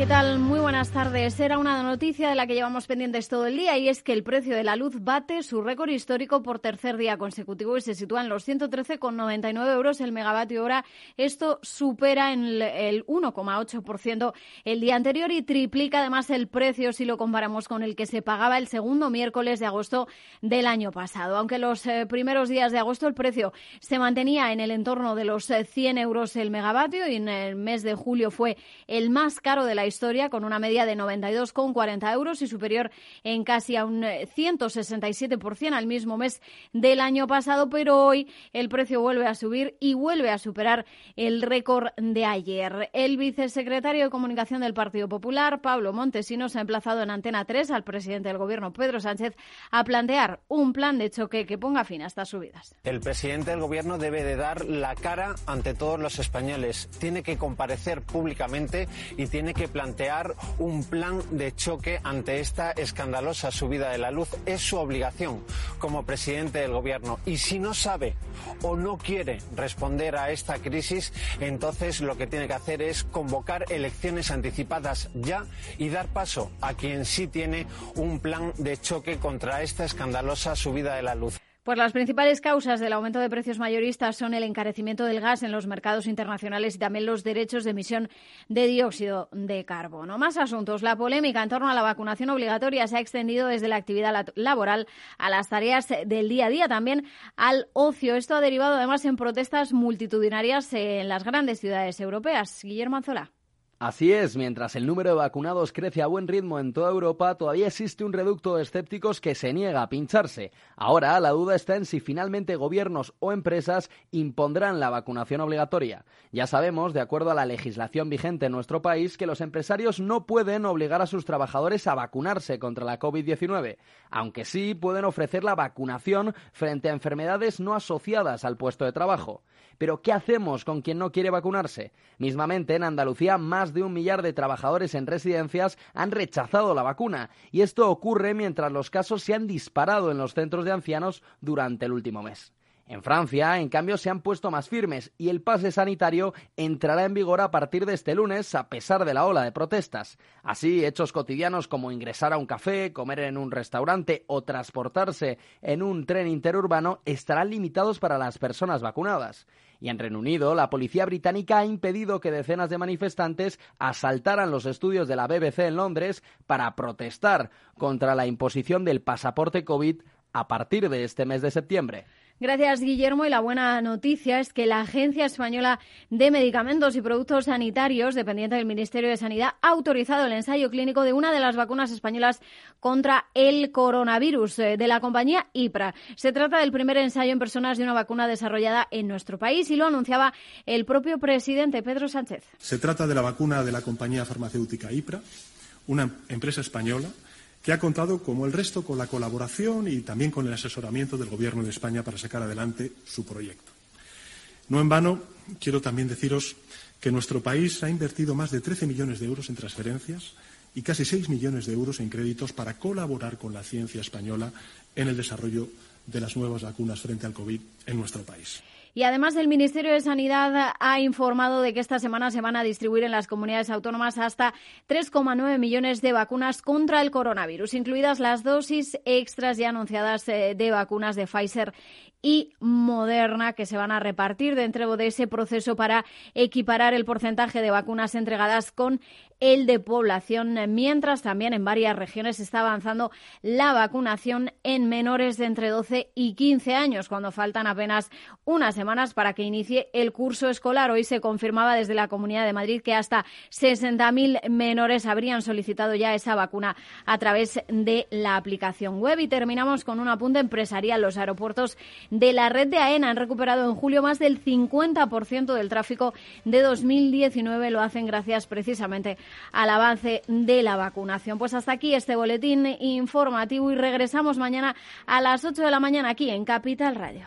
¿Qué tal? Muy buenas tardes. Era una noticia de la que llevamos pendientes todo el día y es que el precio de la luz bate su récord histórico por tercer día consecutivo y se sitúa en los 113,99 euros el megavatio hora. Esto supera en el 1,8% el día anterior y triplica además el precio si lo comparamos con el que se pagaba el segundo miércoles de agosto del año pasado. Aunque los eh, primeros días de agosto el precio se mantenía en el entorno de los 100 eh, euros el megavatio y en el mes de julio fue el más caro de la historia, con una media de 92,40 euros y superior en casi a un 167% eh, al mismo mes del año pasado, pero hoy el precio vuelve a subir y vuelve a superar el récord de ayer. El vicesecretario de Comunicación del Partido Popular, Pablo Montesinos, ha emplazado en Antena 3 al presidente del Gobierno, Pedro Sánchez, a plantear un plan de choque que ponga fin a estas subidas. El presidente del Gobierno debe de dar la cara ante todos los españoles. Tiene que comparecer públicamente y tiene que plantear un plan de choque ante esta escandalosa subida de la luz. Es su obligación como presidente del gobierno. Y si no sabe o no quiere responder a esta crisis, entonces lo que tiene que hacer es convocar elecciones anticipadas ya y dar paso a quien sí tiene un plan de choque contra esta escandalosa subida de la luz. Pues las principales causas del aumento de precios mayoristas son el encarecimiento del gas en los mercados internacionales y también los derechos de emisión de dióxido de carbono. Más asuntos. La polémica en torno a la vacunación obligatoria se ha extendido desde la actividad laboral a las tareas del día a día, también al ocio. Esto ha derivado además en protestas multitudinarias en las grandes ciudades europeas. Guillermo Anzola. Así es, mientras el número de vacunados crece a buen ritmo en toda Europa, todavía existe un reducto de escépticos que se niega a pincharse. Ahora la duda está en si finalmente gobiernos o empresas impondrán la vacunación obligatoria. Ya sabemos, de acuerdo a la legislación vigente en nuestro país, que los empresarios no pueden obligar a sus trabajadores a vacunarse contra la COVID-19, aunque sí pueden ofrecer la vacunación frente a enfermedades no asociadas al puesto de trabajo. Pero ¿qué hacemos con quien no quiere vacunarse? Mismamente, en Andalucía, más de un millar de trabajadores en residencias han rechazado la vacuna. Y esto ocurre mientras los casos se han disparado en los centros de ancianos durante el último mes. En Francia, en cambio, se han puesto más firmes y el pase sanitario entrará en vigor a partir de este lunes, a pesar de la ola de protestas. Así, hechos cotidianos como ingresar a un café, comer en un restaurante o transportarse en un tren interurbano estarán limitados para las personas vacunadas. Y en Reino Unido, la policía británica ha impedido que decenas de manifestantes asaltaran los estudios de la BBC en Londres para protestar contra la imposición del pasaporte COVID a partir de este mes de septiembre. Gracias, Guillermo. Y la buena noticia es que la Agencia Española de Medicamentos y Productos Sanitarios, dependiente del Ministerio de Sanidad, ha autorizado el ensayo clínico de una de las vacunas españolas contra el coronavirus eh, de la compañía IPRA. Se trata del primer ensayo en personas de una vacuna desarrollada en nuestro país y lo anunciaba el propio presidente Pedro Sánchez. Se trata de la vacuna de la compañía farmacéutica IPRA, una empresa española que ha contado, como el resto, con la colaboración y también con el asesoramiento del Gobierno de España para sacar adelante su proyecto. No en vano, quiero también deciros que nuestro país ha invertido más de 13 millones de euros en transferencias y casi 6 millones de euros en créditos para colaborar con la ciencia española en el desarrollo de las nuevas vacunas frente al COVID en nuestro país. Y además el Ministerio de Sanidad ha informado de que esta semana se van a distribuir en las comunidades autónomas hasta 3,9 millones de vacunas contra el coronavirus, incluidas las dosis extras ya anunciadas eh, de vacunas de Pfizer y Moderna que se van a repartir dentro de ese proceso para equiparar el porcentaje de vacunas entregadas con el de población, mientras también en varias regiones está avanzando la vacunación en menores de entre 12 y 15 años, cuando faltan apenas unas semanas para que inicie el curso escolar. Hoy se confirmaba desde la Comunidad de Madrid que hasta 60.000 menores habrían solicitado ya esa vacuna a través de la aplicación web. Y terminamos con un apunte empresarial. Los aeropuertos de la red de AENA han recuperado en julio más del 50% del tráfico de 2019. Lo hacen gracias precisamente al avance de la vacunación. Pues hasta aquí este boletín informativo y regresamos mañana a las 8 de la mañana aquí en Capital Radio.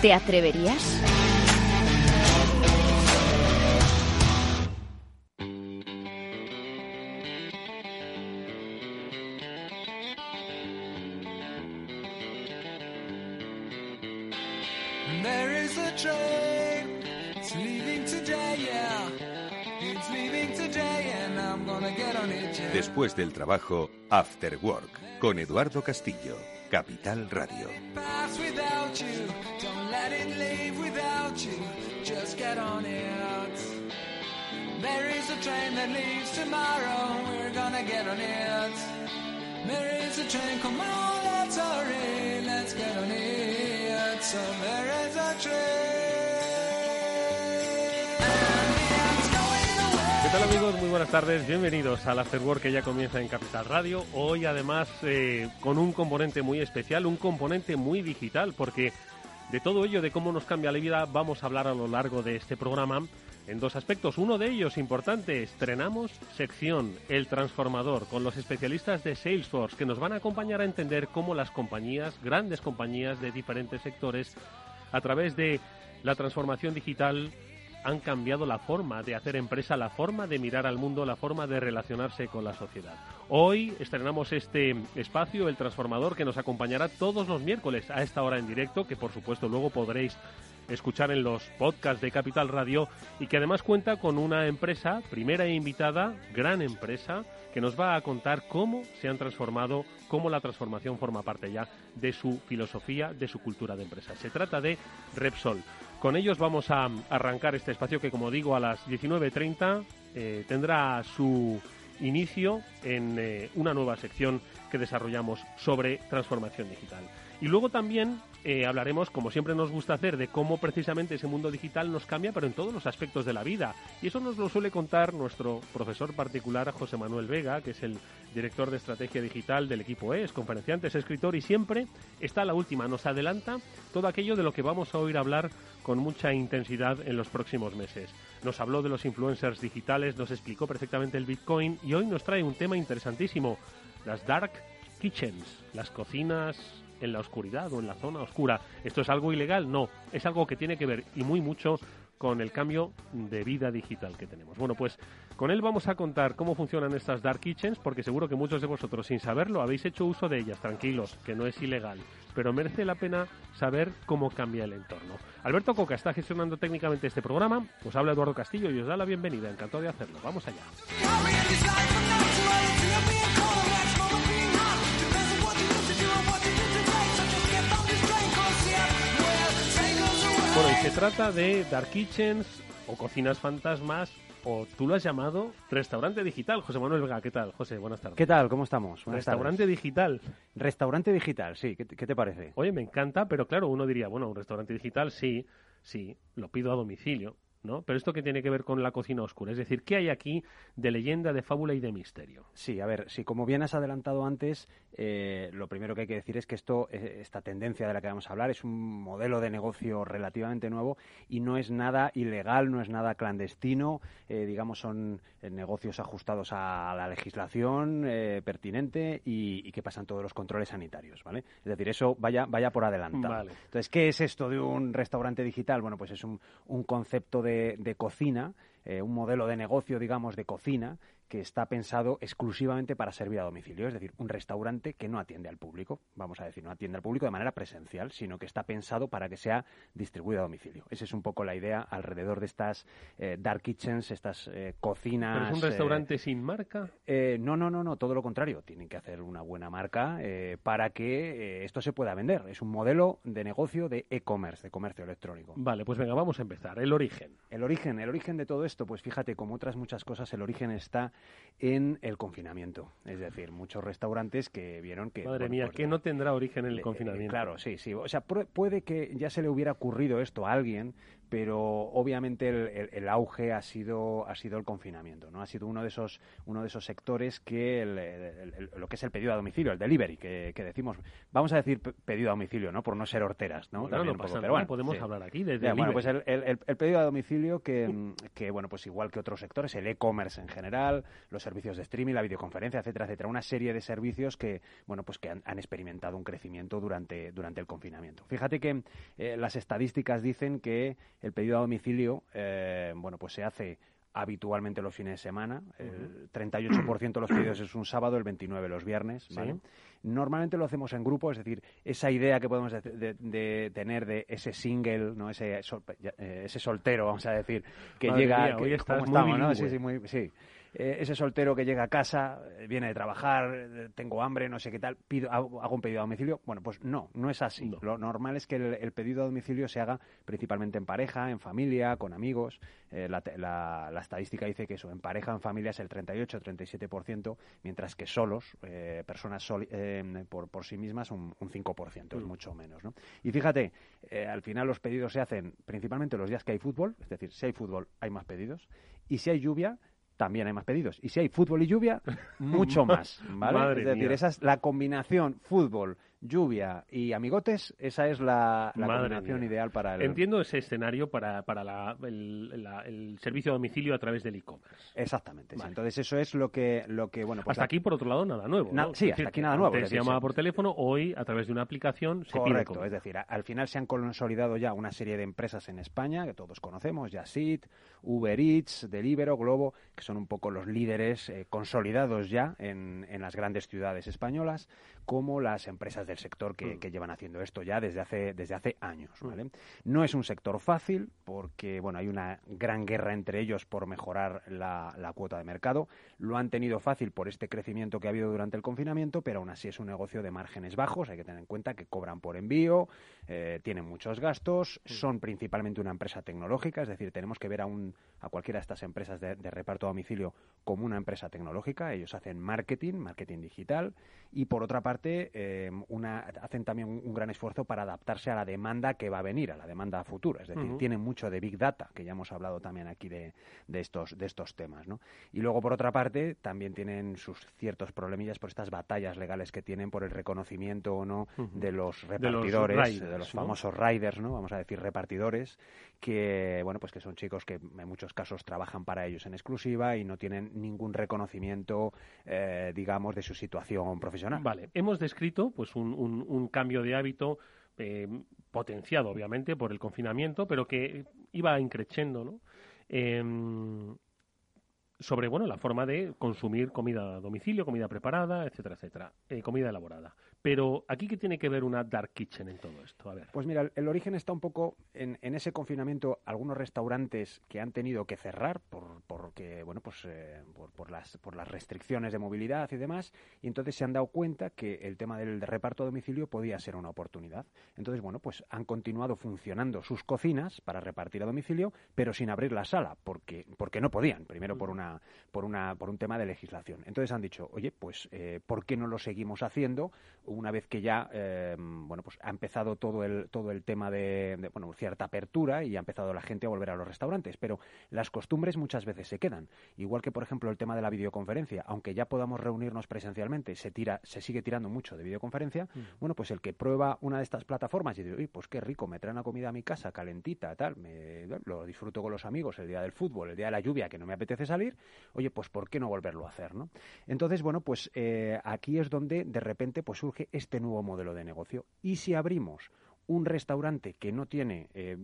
¿Te atreverías? Después del trabajo, After Work, con Eduardo Castillo, Capital Radio. That leaves tomorrow, we're gonna get on it. There is a train, come on, let's hurry, let's get on it. So there is a train. ¿Qué tal amigos? Muy buenas tardes, bienvenidos al Afterwork que ya comienza en Capital Radio. Hoy además eh, con un componente muy especial, un componente muy digital, porque de todo ello, de cómo nos cambia la vida, vamos a hablar a lo largo de este programa en dos aspectos. Uno de ellos importante, estrenamos sección El Transformador con los especialistas de Salesforce que nos van a acompañar a entender cómo las compañías, grandes compañías de diferentes sectores, a través de la transformación digital han cambiado la forma de hacer empresa, la forma de mirar al mundo, la forma de relacionarse con la sociedad. Hoy estrenamos este espacio, El Transformador, que nos acompañará todos los miércoles a esta hora en directo, que por supuesto luego podréis escuchar en los podcasts de Capital Radio y que además cuenta con una empresa, primera e invitada, gran empresa, que nos va a contar cómo se han transformado, cómo la transformación forma parte ya de su filosofía, de su cultura de empresa. Se trata de Repsol. Con ellos vamos a arrancar este espacio que, como digo, a las 19.30 eh, tendrá su inicio en eh, una nueva sección que desarrollamos sobre transformación digital. Y luego también eh, hablaremos, como siempre nos gusta hacer, de cómo precisamente ese mundo digital nos cambia, pero en todos los aspectos de la vida. Y eso nos lo suele contar nuestro profesor particular, José Manuel Vega, que es el director de estrategia digital del equipo ES, conferenciante, es escritor y siempre está la última, nos adelanta todo aquello de lo que vamos a oír hablar con mucha intensidad en los próximos meses. Nos habló de los influencers digitales, nos explicó perfectamente el Bitcoin y hoy nos trae un tema interesantísimo, las dark kitchens, las cocinas en la oscuridad o en la zona oscura. ¿Esto es algo ilegal? No, es algo que tiene que ver y muy mucho con el cambio de vida digital que tenemos. Bueno, pues con él vamos a contar cómo funcionan estas dark kitchens, porque seguro que muchos de vosotros sin saberlo habéis hecho uso de ellas, tranquilos, que no es ilegal, pero merece la pena saber cómo cambia el entorno. Alberto Coca está gestionando técnicamente este programa, os habla Eduardo Castillo y os da la bienvenida, encantado de hacerlo. Vamos allá. Se trata de dark kitchens o cocinas fantasmas o tú lo has llamado restaurante digital. José Manuel Vega, ¿qué tal? José, buenas tardes. ¿Qué tal? ¿Cómo estamos? restaurante digital. Restaurante digital, sí. ¿Qué, ¿Qué, te parece? Oye, me encanta, pero claro, uno diría, bueno, un restaurante digital, sí, sí, lo pido a domicilio. ¿No? Pero esto que tiene que ver con la cocina oscura, es decir, ¿qué hay aquí de leyenda, de fábula y de misterio? Sí, a ver, si como bien has adelantado antes, eh, lo primero que hay que decir es que esto, eh, esta tendencia de la que vamos a hablar es un modelo de negocio relativamente nuevo y no es nada ilegal, no es nada clandestino, eh, digamos, son negocios ajustados a la legislación pertinente y, que pasan todos los controles sanitarios, ¿vale? Es decir, eso vaya, vaya por adelantado. Entonces, ¿qué es esto de un restaurante digital? Bueno, pues es un, un concepto de de, cocina, eh, un modelo de negocio, digamos, de cocina, que está pensado exclusivamente para servir a domicilio, es decir, un restaurante que no atiende al público, vamos a decir, no atiende al público de manera presencial, sino que está pensado para que sea distribuido a domicilio. Esa es un poco la idea alrededor de estas eh, dark kitchens, estas eh, cocinas. ¿Pero es un restaurante sin marca? no, no, no, no, todo lo contrario. Tienen que hacer una buena marca para que esto se pueda vender. Es un modelo de negocio de e-commerce, de comercio electrónico. Vale, pues venga, vamos a empezar. El origen. El origen, el origen de todo esto, pues fíjate, como otras muchas cosas, el origen está en el confinamiento. Es decir, muchos restaurantes que vieron que... Madre bueno, mía, pues, que no tendrá origen en el confinamiento. Claro, sí, sí. O sea, puede que ya se le hubiera ocurrido esto a alguien, pero obviamente el, el- el auge ha sido ha sido el confinamiento, ¿no? Ha sido uno de esos uno de esos sectores que el- lo que es el pedido a domicilio, el delivery, que, que decimos, vamos a decir pe- pedido a domicilio, ¿no? Por no ser horteras, ¿no? Bueno, no poco, pasa pero bueno, podemos sí. hablar aquí de Ya, bueno, pues el, pedido a domicilio que, mm, que, bueno, pues igual que otros sectores, el e-commerce en general, los servicios de streaming, la videoconferencia, etcétera, etcétera, una serie de servicios que, bueno, pues que han, han experimentado un crecimiento durante, durante el confinamiento. Fíjate que eh, las estadísticas dicen que el pedido a domicilio, eh, bueno, pues se hace habitualmente los fines de semana, el 38% de los pedidos es un sábado, el 29% los viernes. Normalmente lo hacemos en grupo, es decir, esa idea que podemos de, de- de tener de ese single, no ese sol- eh, ese soltero, vamos a decir, que Madre llega, mía, que- hoy estás ¿cómo muy estamos, no? Sí, sí, muy- sí. Eh, ese soltero que llega a casa, eh, viene de trabajar, eh, tengo hambre, no sé qué tal, pido, hago, hago un pedido a domicilio. Bueno, pues no, no es así. Lo normal es que el, el pedido a domicilio se haga principalmente en pareja, en familia, con amigos. Eh, la, la- la estadística dice que eso, en pareja, en familia es el 38-37%, mientras que solos, eh, personas soli- por, por sí mismas, un, un 5%, es mucho menos. ¿no? Y fíjate, al final los pedidos se hacen principalmente los días que hay fútbol, es decir, si hay fútbol hay más pedidos, y si hay lluvia también hay más pedidos. Y si hay fútbol y lluvia, mucho más. ¿vale? Madre es decir, mía. esa es la combinación fútbol, lluvia y amigotes, esa es la, la combinación mía. ideal para el... Entiendo ese escenario para, para la- el, la- el servicio a domicilio a través del e-commerce. Exactamente. sí. Entonces eso es lo que, lo que bueno, pues hasta aquí, por otro lado, nada nuevo. Na- ¿no? sí, Es hasta decir, aquí nada nuevo, se llamaba por teléfono, hoy, a través de una aplicación, se Correcto, es decir, al final se han consolidado ya una serie de empresas en España que todos conocemos, Yasit, Uber Eats, Deliveroo, Globo, que son un poco los líderes eh, consolidados ya en, en las grandes ciudades españolas, como las empresas del sector que, Mm. que llevan haciendo esto ya desde hace, desde hace años. ¿vale? No es un sector fácil porque bueno, hay una gran guerra entre ellos por mejorar la, la cuota de mercado. Lo han tenido fácil por este crecimiento que ha habido durante el confinamiento, pero aún así es un negocio de márgenes bajos. Hay que tener en cuenta que cobran por envío, eh, tienen muchos gastos, son principalmente una empresa tecnológica, es decir, tenemos que ver a, un, a cualquiera de estas empresas de, de reparto a domicilio como una empresa tecnológica. Ellos hacen marketing, marketing digital, y por otra parte eh, una, hacen también un, un gran esfuerzo para adaptarse a la demanda que va a venir, a la demanda futura. Es decir, tienen mucho de Big Data, que ya hemos hablado también aquí de, de estos, de estos temas. ¿no? Y luego, por otra parte, también tienen sus ciertos problemillas por estas batallas legales que tienen por el reconocimiento o no de los De los repartidores, de los, famosos riders, ¿no? vamos a decir repartidores, que bueno pues que son chicos que en muchos casos trabajan para ellos en exclusiva y no tienen ningún reconocimiento, eh, digamos, de su situación profesional. Vale, hemos descrito pues un, un- cambio de hábito eh, potenciado, obviamente, por el confinamiento, pero que iba increciendo, ¿no? Em, sobre bueno la forma de consumir comida a domicilio, comida preparada, etcétera, etcétera, eh, comida elaborada. Pero aquí qué tiene que ver una dark kitchen en todo esto, a ver. Pues mira, el- el origen está un poco en, en ese confinamiento. Algunos restaurantes que han tenido que cerrar por, porque, bueno, pues eh, por, por las, por las restricciones de movilidad y demás, y entonces se han dado cuenta que el tema del reparto a domicilio podía ser una oportunidad. Entonces, bueno, pues han continuado funcionando sus cocinas para repartir a domicilio, pero sin abrir la sala, porque, porque no podían. Primero por una, por una, por un tema de legislación. Entonces han dicho, oye, pues eh, ¿por qué no lo seguimos haciendo una vez que ya, eh, bueno, pues ha empezado todo el, todo el tema de, de, bueno, cierta apertura y ha empezado la gente a volver a los restaurantes? Pero las costumbres muchas veces se quedan. Igual que, por ejemplo, el tema de la videoconferencia, aunque ya podamos reunirnos presencialmente, se tira, se sigue tirando mucho de videoconferencia. Bueno, pues el que prueba una de estas plataformas y dice, "Uy, pues qué rico, me traen la comida a mi casa calentita, tal, me, lo disfruto con los amigos el día del fútbol, el día de la lluvia, que no me apetece salir, oye, pues ¿por qué no volverlo a hacer, no? Entonces, bueno, pues eh, aquí es donde de repente pues surge este nuevo modelo de negocio. Y si abrimos un restaurante que no tiene eh,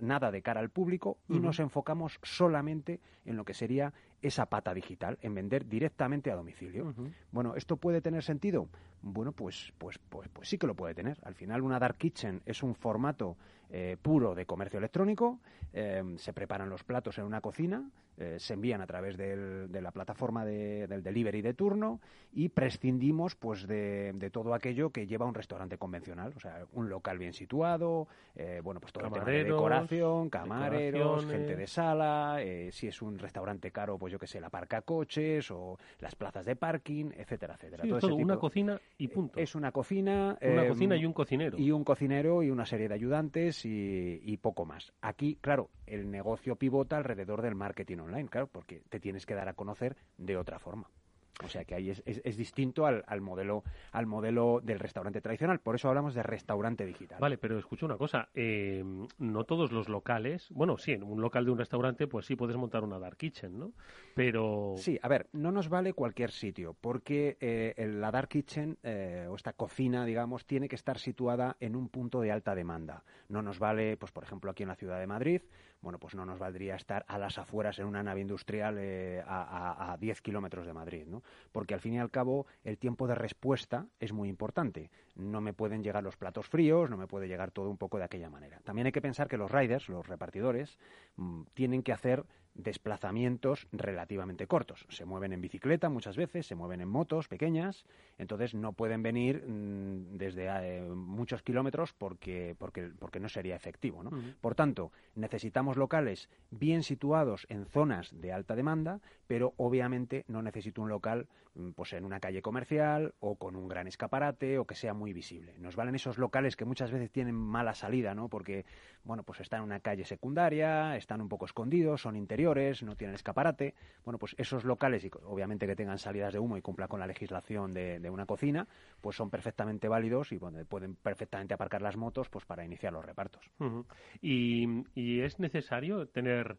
nada de cara al público y nos enfocamos solamente en lo que sería esa pata digital, en vender directamente a domicilio. Bueno, ¿esto puede tener sentido? bueno, pues, pues, pues, pues sí que lo puede tener. Al final, una dark kitchen es un formato eh, puro de comercio electrónico. eh, se preparan los platos en una cocina, eh, se envían a través del- de la plataforma de- del delivery de turno y prescindimos pues de, de todo aquello que lleva un restaurante convencional, o sea, un local bien situado, eh, bueno, pues todo el tema de decoración, camareros, gente de sala, eh, si es un restaurante caro, pues yo que sé, la parca coches o las plazas de parking, etcétera, etcétera. Sí, Todo es ese todo una cocina y punto. Es una cocina. Una eh, cocina y un cocinero. Y un cocinero y una serie de ayudantes y, y poco más. Aquí, claro, el negocio pivota alrededor del marketing online, claro, porque te tienes que dar a conocer de otra forma. O sea que ahí es, es- es distinto al, al modelo al modelo del restaurante tradicional. Por eso hablamos de restaurante digital. Vale, pero escucha una cosa, eh, no todos los locales, bueno, sí, en un local de un restaurante, pues sí puedes montar una dark kitchen, ¿no? Pero Sí, a ver, no nos vale cualquier sitio, porque eh, la Dark Kitchen eh, o esta cocina, digamos, tiene que estar situada en un punto de alta demanda. No nos vale, pues por ejemplo, aquí en la ciudad de Madrid, bueno, pues no nos valdría estar a las afueras en una nave industrial eh, a, a- a 10 kilómetros de Madrid, ¿no? Porque al fin y al cabo el tiempo de respuesta es muy importante. No me pueden llegar los platos fríos, no me puede llegar todo un poco de aquella manera. También hay que pensar que los riders, los repartidores, mm, tienen que hacer desplazamientos relativamente cortos. Se mueven en bicicleta muchas veces, se mueven en motos pequeñas, entonces no pueden venir mm, desde eh, muchos kilómetros porque, porque, porque no sería efectivo. ¿no? Por tanto, necesitamos locales bien situados en zonas de alta demanda, pero obviamente no necesito un local mm, pues en una calle comercial o con un gran escaparate o que sea muy visible. Nos valen esos locales que muchas veces tienen mala salida, ¿no? Porque, bueno, pues están en una calle secundaria, están un poco escondidos, son interiores, no tienen escaparate. Bueno, pues esos locales, y obviamente que tengan salidas de humo y cumplan con la legislación de, una cocina, pues son perfectamente válidos y bueno, pueden perfectamente aparcar las motos pues para iniciar los repartos. Y es necesario tener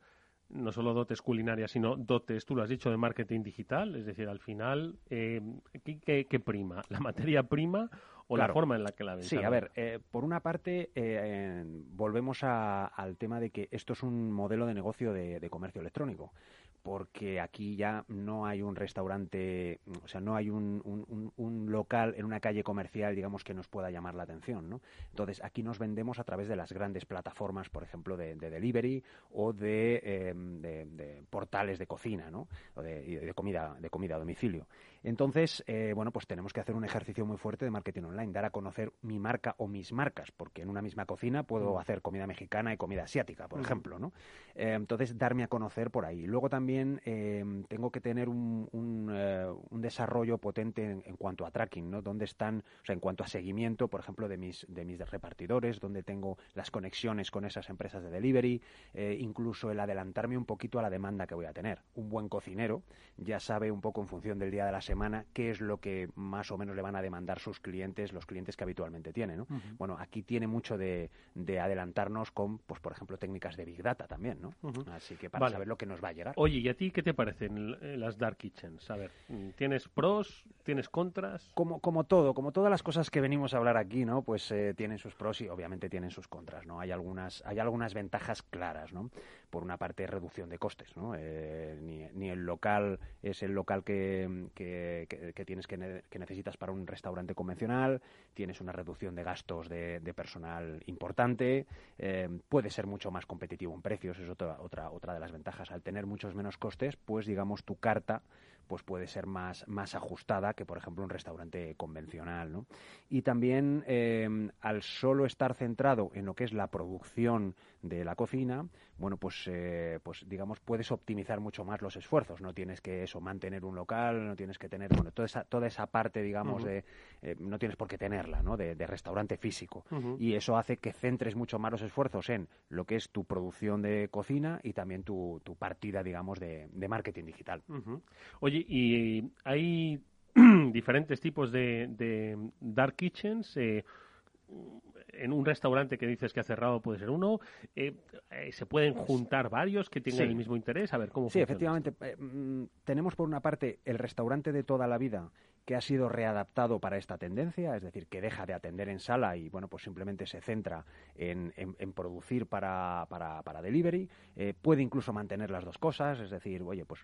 no solo dotes culinarias, sino dotes, tú lo has dicho, de marketing digital. Es decir, al final, eh, ¿qué, qué- qué prima? ¿La materia prima o la forma en la que la ven? Sí, a ver, eh, por una parte, eh, volvemos a- al tema de que esto es un modelo de negocio de, de comercio electrónico, porque aquí ya no hay un restaurante, o sea, no hay un, local en una calle comercial, digamos, que nos pueda llamar la atención, ¿no? Entonces, aquí nos vendemos a través de las grandes plataformas, por ejemplo, de, de delivery o de, eh, de- de portales de cocina, ¿no? O de comida, de comida a domicilio. Entonces, eh, bueno, pues tenemos que hacer un ejercicio muy fuerte de marketing online, dar a conocer mi marca o mis marcas, porque en una misma cocina puedo Mm. hacer comida mexicana y comida asiática, por Ujú. ejemplo, ¿no? Eh, entonces, darme a conocer por ahí. Luego también eh, tengo que tener un, un, un desarrollo potente en, en cuanto a tracking, ¿no? Dónde están, o sea, en cuanto a seguimiento, por ejemplo, de mis, de mis repartidores, donde tengo las conexiones con esas empresas de delivery, incluso el adelantarme un poquito a la demanda que voy a tener. Un buen cocinero ya sabe un poco en función del día de la semana qué es lo que más o menos le van a demandar sus clientes, los clientes que habitualmente tiene, ¿no? Bueno, aquí tiene mucho de, de adelantarnos con, pues por ejemplo, técnicas de Big Data también, ¿no? Así que para Vale. saber lo que nos va a llegar. Oye, ¿y a ti qué te parecen l- las dark kitchens? A ver, ¿tienes pros? ¿Tienes contras? Como, como todo, como todas las cosas que venimos a hablar aquí, ¿no? Pues eh, tienen sus pros y obviamente tienen sus contras, ¿no? Hay algunas, hay algunas ventajas claras, ¿no? Por una parte, reducción de costes, ¿no? Eh, ni, el local es el local que, que, que- tienes que, ne- que necesitas para un restaurante convencional, tienes una reducción de gastos de, de personal importante, eh, puede ser mucho más competitivo en precios, es otra, otra, otra de las ventajas. Al tener muchos menos costes, pues digamos tu carta pues puede ser más, más ajustada que, por ejemplo, un restaurante convencional. ¿no? Y también, eh, al solo estar centrado en lo que es la producción de la cocina, bueno, pues, eh, pues digamos, puedes optimizar mucho más los esfuerzos. No tienes que eso, mantener un local, no tienes que tener, bueno, toda esa, toda esa parte, digamos, de, eh, no tienes por qué tenerla, ¿no? De, de restaurante físico. Y eso hace que centres mucho más los esfuerzos en lo que es tu producción de cocina y también tu, tu partida, digamos, de, de marketing digital. Oye, y hay diferentes tipos de, de dark kitchens. eh, en un restaurante que dices que ha cerrado puede ser uno. eh, eh, ¿Se pueden juntar varios que tengan Sí. el mismo interés? A ver, ¿cómo Sí, funciona efectivamente. eh, mm, tenemos por una parte el restaurante de toda la vida, que ha sido readaptado para esta tendencia, es decir, que deja de atender en sala y bueno, pues simplemente se centra en, en, producir para, para, para delivery. Eh, puede incluso mantener las dos cosas, es decir, oye, pues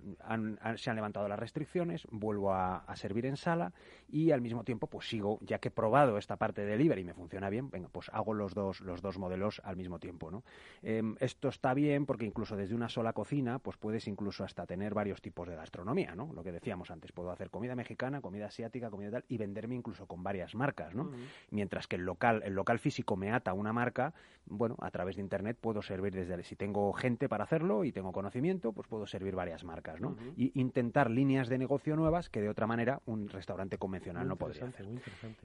se han levantado las restricciones, vuelvo a, servir en sala y al mismo tiempo, pues sigo, ya que he probado esta parte de delivery y me funciona bien, venga, pues hago los dos, los dos modelos al mismo tiempo, ¿no? Em, esto está bien porque incluso desde una sola cocina, pues puedes incluso hasta tener varios tipos de gastronomía, ¿no? Lo que decíamos antes, puedo hacer comida mexicana, comida asiática, comida tal, y venderme incluso con varias marcas, ¿no? Mientras que el local, el local físico me ata una marca, bueno, a través de internet puedo servir desde, si tengo gente para hacerlo y tengo conocimiento, pues puedo servir varias marcas, ¿no? Y intentar líneas de negocio nuevas que de otra manera un restaurante convencional no podría hacer.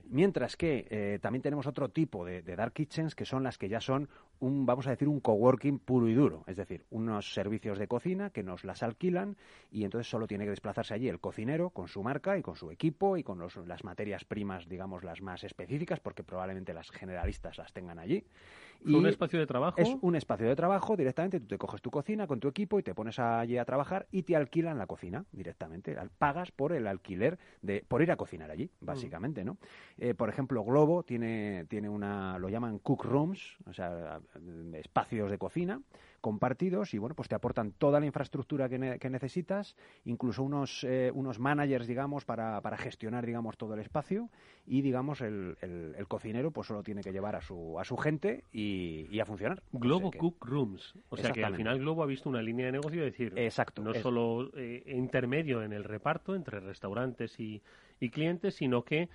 Mientras que eh, también tenemos otro tipo de, de, dark kitchens que son las que ya son un, vamos a decir, un coworking puro y duro, es decir, unos servicios de cocina que nos las alquilan y entonces solo tiene que desplazarse allí el cocinero con su marca y con su equipo y con las materias primas, digamos, las más específicas, porque probablemente las generalistas las tengan allí. Y ¿Un espacio de trabajo? Es un espacio de trabajo directamente. Tú te coges tu cocina con tu equipo y te pones allí a trabajar y te alquilan la cocina directamente. Pagas por el alquiler, de por ir a cocinar allí, mm. básicamente, ¿no? Eh, por ejemplo, Globo tiene, tiene una, lo llaman cook rooms, o sea, espacios de cocina compartidos y bueno, pues te aportan toda la infraestructura que, necesitas, incluso unos, eh, unos managers, digamos, para, para, gestionar, digamos, todo el espacio y, digamos, el, el, cocinero pues solo tiene que llevar a su, a su gente y, a funcionar. Globo Cook Rooms. O sea que al final Globo ha visto una línea de negocio, es decir, Exacto, no solo eh, intermedio en el reparto entre restaurantes y, y clientes, sino que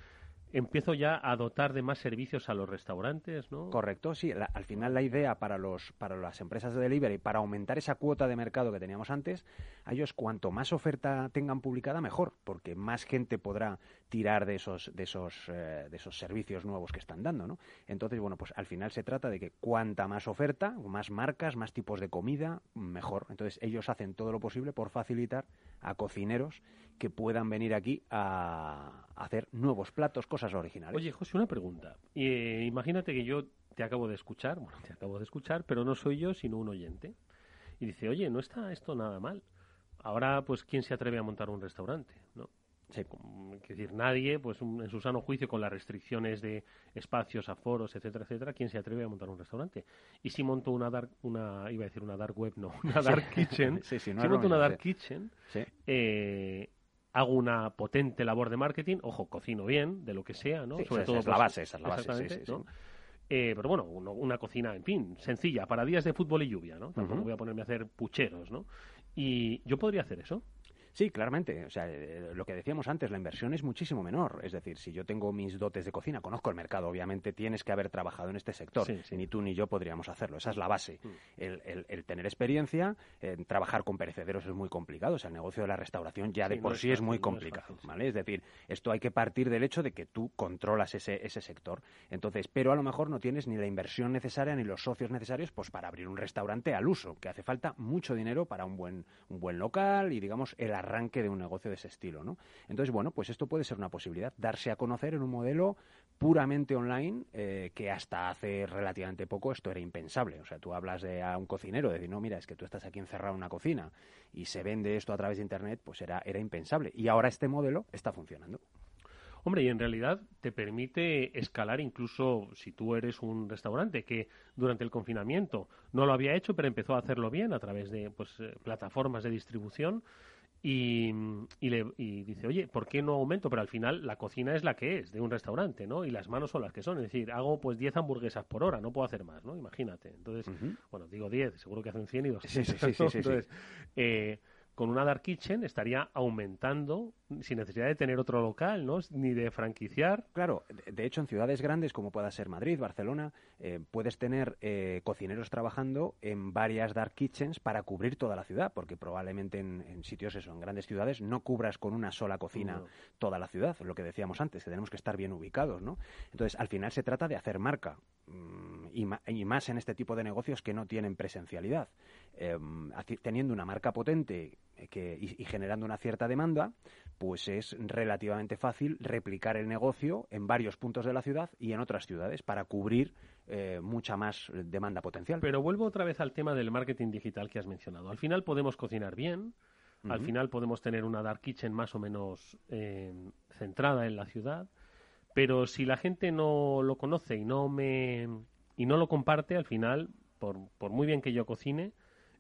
empiezo ya a dotar de más servicios a los restaurantes, ¿no? Correcto, sí. al final la idea para los para las empresas de delivery, para aumentar esa cuota de mercado que teníamos antes, a ellos cuanto más oferta tengan publicada mejor, porque más gente podrá tirar de esos de esos eh, de esos servicios nuevos que están dando, ¿no? Entonces, bueno, pues al final se trata de que cuanta más oferta, más marcas, más tipos de comida, mejor. Entonces ellos hacen todo lo posible por facilitar a cocineros que puedan venir aquí a hacer nuevos platos, cosas originales. Oye, José, una pregunta. Eh, imagínate que yo te acabo de escuchar, bueno, te acabo de escuchar, pero no soy yo, sino un oyente. Y dice, oye, no está esto nada mal. Ahora, pues, ¿quién se atreve a montar un restaurante? ¿No? Es decir, nadie, pues en su sano juicio, con las restricciones de espacios, aforos, etcétera, etcétera, ¿quién se atreve a montar un restaurante? Y si monto una dark, una, iba a decir una dark web, no, una dark kitchen, si monto una dark kitchen, eh, hago una potente labor de marketing, ojo, cocino bien, de lo que sea, ¿no? Sobre todo, es la base, esa es la base, eh, pero bueno, una cocina, en fin, sencilla, para días de fútbol y lluvia, ¿no? Tampoco voy a ponerme a hacer pucheros, ¿no? Y yo podría hacer eso. Sí, claramente. O sea, eh, lo que decíamos antes, la inversión es muchísimo menor. Es decir, si yo tengo mis dotes de cocina, conozco el mercado, obviamente tienes que haber trabajado en este sector. Ni tú ni yo podríamos hacerlo. Esa es la base. Mm. El, tener experiencia, trabajar con perecederos es muy complicado. O sea, el negocio de la restauración ya de por sí es muy complicado. ¿vale? Es decir, esto hay que partir del hecho de que tú controlas ese, ese sector. Entonces, pero a lo mejor no tienes ni la inversión necesaria ni los socios necesarios pues para abrir un restaurante al uso, que hace falta mucho dinero para un buen, un buen local y, digamos, el arranque de un negocio de ese estilo, ¿no? Entonces, bueno, pues esto puede ser una posibilidad, darse a conocer en un modelo puramente online eh, que hasta hace relativamente poco esto era impensable. O sea, tú hablas de a un cocinero, de decir, no, mira, es que tú estás aquí encerrado en una cocina y se vende esto a través de Internet, pues era, era impensable. Y ahora este modelo está funcionando. Hombre, y en realidad te permite escalar incluso si tú eres un restaurante que durante el confinamiento no lo había hecho, pero empezó a hacerlo bien a través de pues, eh, plataformas de distribución. Y, le, y, dice, oye, ¿por qué no aumento? Pero al final la cocina es la que es de un restaurante, ¿no? Y las manos son las que son. Es decir, hago pues 10 hamburguesas por hora, no puedo hacer más, ¿no? Imagínate. Entonces, bueno, digo 10, seguro que hacen 100 y 200. Sí, sí, sí. sí, Entonces, eh, con una dark kitchen estaría aumentando sin necesidad de tener otro local, ¿no? Ni de franquiciar. Claro, de hecho en ciudades grandes como pueda ser Madrid, Barcelona, eh, puedes tener eh, cocineros trabajando en varias dark kitchens para cubrir toda la ciudad, porque probablemente en, sitios eso, en grandes ciudades, no cubras con una sola cocina toda la ciudad, lo que decíamos antes, que tenemos que estar bien ubicados, ¿no? Entonces, al final se trata de hacer marca, y, más en este tipo de negocios que no tienen presencialidad. Em, teniendo una marca potente que, y, generando una cierta demanda, pues es relativamente fácil replicar el negocio en varios puntos de la ciudad y en otras ciudades para cubrir eh, mucha más demanda potencial. Pero vuelvo otra vez al tema del marketing digital que has mencionado. Al final podemos cocinar bien, Al final podemos tener una dark kitchen más o menos eh, centrada en la ciudad, pero si la gente no lo conoce y no me y no lo comparte, al final, por, por muy bien que yo cocine,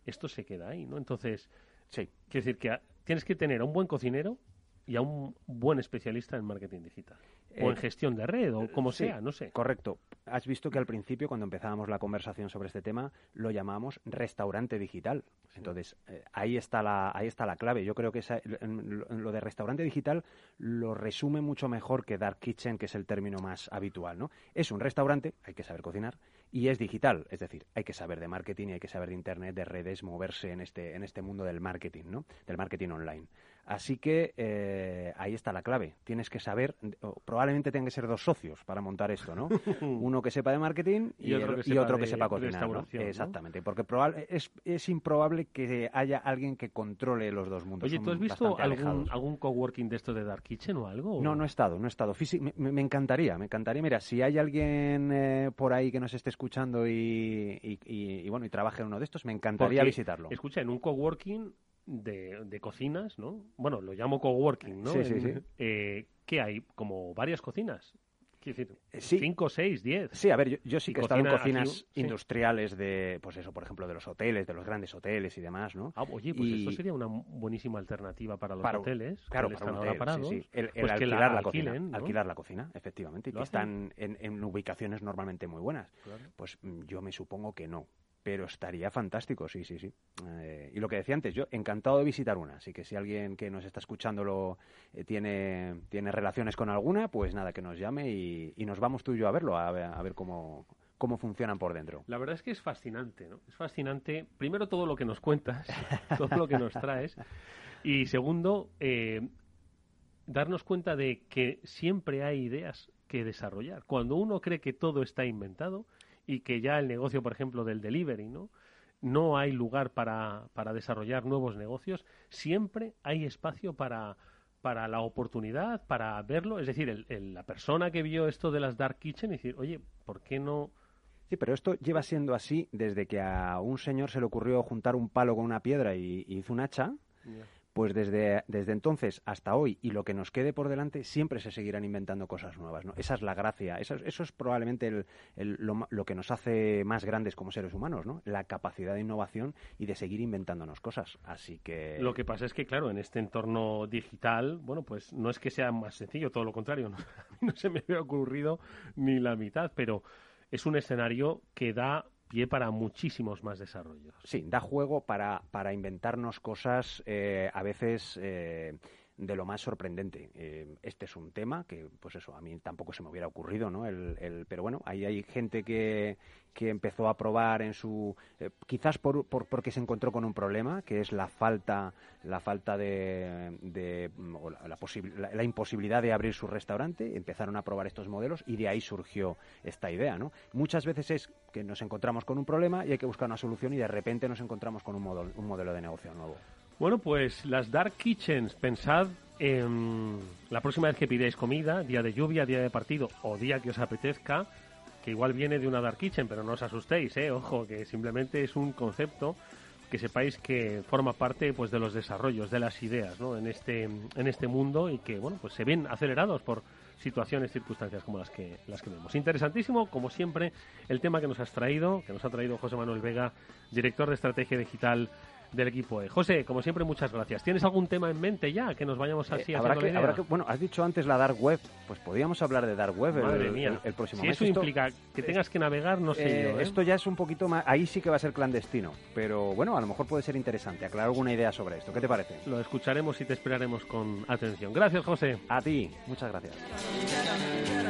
esto se queda ahí, ¿no? Entonces, sí. quiero decir que a- tienes que tener a un buen cocinero y a un buen especialista en marketing digital. o Eh, en gestión de red, o como Sí, sea, no sé. Correcto. Has visto que al principio, cuando empezábamos la conversación sobre este tema, lo llamábamos restaurante digital. Entonces, eh, ahí, está la, ahí está la clave. Yo creo que esa- lo, lo de restaurante digital lo resume mucho mejor que Dark Kitchen, que es el término más habitual. ¿no? Es un restaurante, hay que saber cocinar, y es digital. Es decir, hay que saber de marketing y hay que saber de Internet, de redes, moverse en este, en este mundo del marketing, ¿no? del marketing online. Así que eh, ahí está la clave. Tienes que saber, probablemente tengan que ser dos socios para montar esto, ¿no? Uno que sepa de marketing y, Y otro que y sepa otro que de sepa cocinar. ¿no? Exactamente, porque es, es improbable que haya alguien que controle los dos mundos. Oye, ¿tú has visto algún, coworking de esto de Dark Kitchen o algo? No, no he estado, no he estado. Físi- me, encantaría, me encantaría. Mira, si hay alguien eh, por ahí que nos esté escuchando y, y- y- y, bueno y trabaje en uno de estos, me encantaría Porque, visitarlo. Escucha, en un coworking de, de cocinas, ¿no? Bueno, lo llamo coworking, ¿no? Sí, sí, sí. eh, ¿Qué hay? Como varias cocinas. Quiero decir, sí. cinco, seis, diez. Sí, a ver, yo, yo sí que he estado en cocina cocinas sí. industriales de, pues eso, por ejemplo, de los hoteles, de los grandes hoteles y demás, ¿no? Ah, oye, pues Y- esto sería una buenísima alternativa para los Para- hoteles. Claro, para un están hotel, parados. sí, sí. El, pues alquilar la, alquilen, cocina. ¿no? Alquilar la cocina, efectivamente, y ¿Lo que hacen? están en, en ubicaciones normalmente muy buenas. Claro. Pues mm, yo me supongo que no. Pero estaría fantástico, sí, sí, sí. Eh, y lo que decía antes, yo encantado de visitar una. Así que si alguien que nos está escuchando lo, eh, tiene, tiene relaciones con alguna, pues nada, que nos llame y, y nos vamos tú y yo a verlo, a ver, a ver cómo, cómo funcionan por dentro. La verdad es que es fascinante, ¿no? Es fascinante, primero, todo lo que nos cuentas, todo lo que nos traes, y segundo, eh, darnos cuenta de que siempre hay ideas que desarrollar. Cuando uno cree que todo está inventado y que ya el negocio, por ejemplo, del delivery, ¿no? No hay lugar para, para desarrollar nuevos negocios, siempre hay espacio para, para la oportunidad, para verlo. Es decir, el- el- la persona que vio esto de las Dark Kitchen y decir, oye, ¿por qué no...? Sí, pero esto lleva siendo así desde que a un señor se le ocurrió juntar un palo con una piedra y, y hizo un hacha. Pues desde, desde entonces hasta hoy y lo que nos quede por delante, siempre se seguirán inventando cosas nuevas. ¿no? Esa es la gracia, eso, es- eso es probablemente el- lo, lo que nos hace más grandes como seres humanos, ¿no? la capacidad de innovación y de seguir inventándonos cosas. Así que. Lo que pasa es que, claro, en este entorno digital, bueno, pues no es que sea más sencillo, todo lo contrario. No, no se me había ocurrido ni la mitad, pero es un escenario que da pie para muchísimos más desarrollos. Sí, da juego para, para inventarnos cosas eh, a veces eh, de lo más sorprendente. Eh, este es un tema que, pues eso, a mí tampoco se me hubiera ocurrido, ¿no? El, el- pero bueno, ahí hay gente que, que empezó a probar en su... eh, quizás por, por- porque se encontró con un problema, que es la falta, la falta de... de, mm, o la, la la- la imposibilidad de abrir su restaurante, empezaron a probar estos modelos y de ahí surgió esta idea, ¿no? Muchas veces es que nos encontramos con un problema y hay que buscar una solución y de repente nos encontramos con un modelo, un modelo de negocio nuevo. Bueno, pues las Dark Kitchens, pensad en la próxima vez que pidáis comida, día de lluvia, día de partido o día que os apetezca, que igual viene de una Dark Kitchen, pero no os asustéis, ¿eh? Ojo, que simplemente es un concepto que sepáis que forma parte pues de los desarrollos, de las ideas, ¿no? En este, en este mundo y que, bueno, pues se ven acelerados por situaciones, circunstancias como las que, las que vemos. Interesantísimo, como siempre, el tema que nos has traído, que nos ha traído José Manuel Vega, director de estrategia digital del equipo E. José, como siempre, muchas gracias. ¿Tienes algún tema en mente ya que nos vayamos así Eh, a habrá, que, habrá que- bueno, has dicho antes la dark web, pues podríamos hablar de dark web el, mía. el- el próximo si mes. eso Esto- implica que tengas que navegar, no sé eh, yo. ¿eh? Esto ya es un poquito más, ahí sí que va a ser clandestino, pero bueno, a lo mejor puede ser interesante aclarar alguna idea sobre esto. ¿Qué te parece? Lo escucharemos y te esperaremos con atención. Gracias, José. A ti, muchas gracias.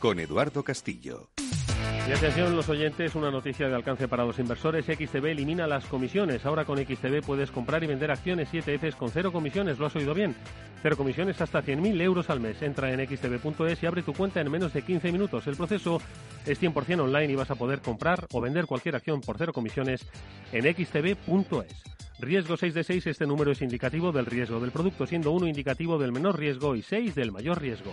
Con Eduardo Castillo. Y atención los oyentes, una noticia de alcance para los inversores. XTB elimina las comisiones. Ahora con XTB puedes comprar y vender acciones y ETFs con cero comisiones. ¿Lo has oído bien? Cero comisiones hasta 100.000 euros al mes. Entra en xtb.es y abre tu cuenta en menos de 15 minutos. El proceso es 100% online y vas a poder comprar o vender cualquier acción por cero comisiones en xtb.es. Riesgo 6 de 6, este número es indicativo del riesgo del producto, siendo 1 indicativo del menor riesgo y 6 del mayor riesgo.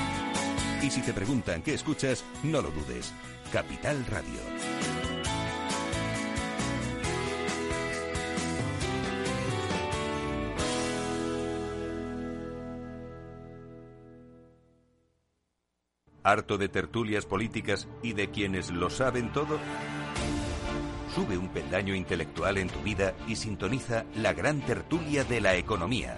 Y si te preguntan qué escuchas, no lo dudes. Capital Radio. ¿Harto de tertulias políticas y de quienes lo saben todo? Sube un peldaño intelectual en tu vida y sintoniza la gran tertulia de la economía.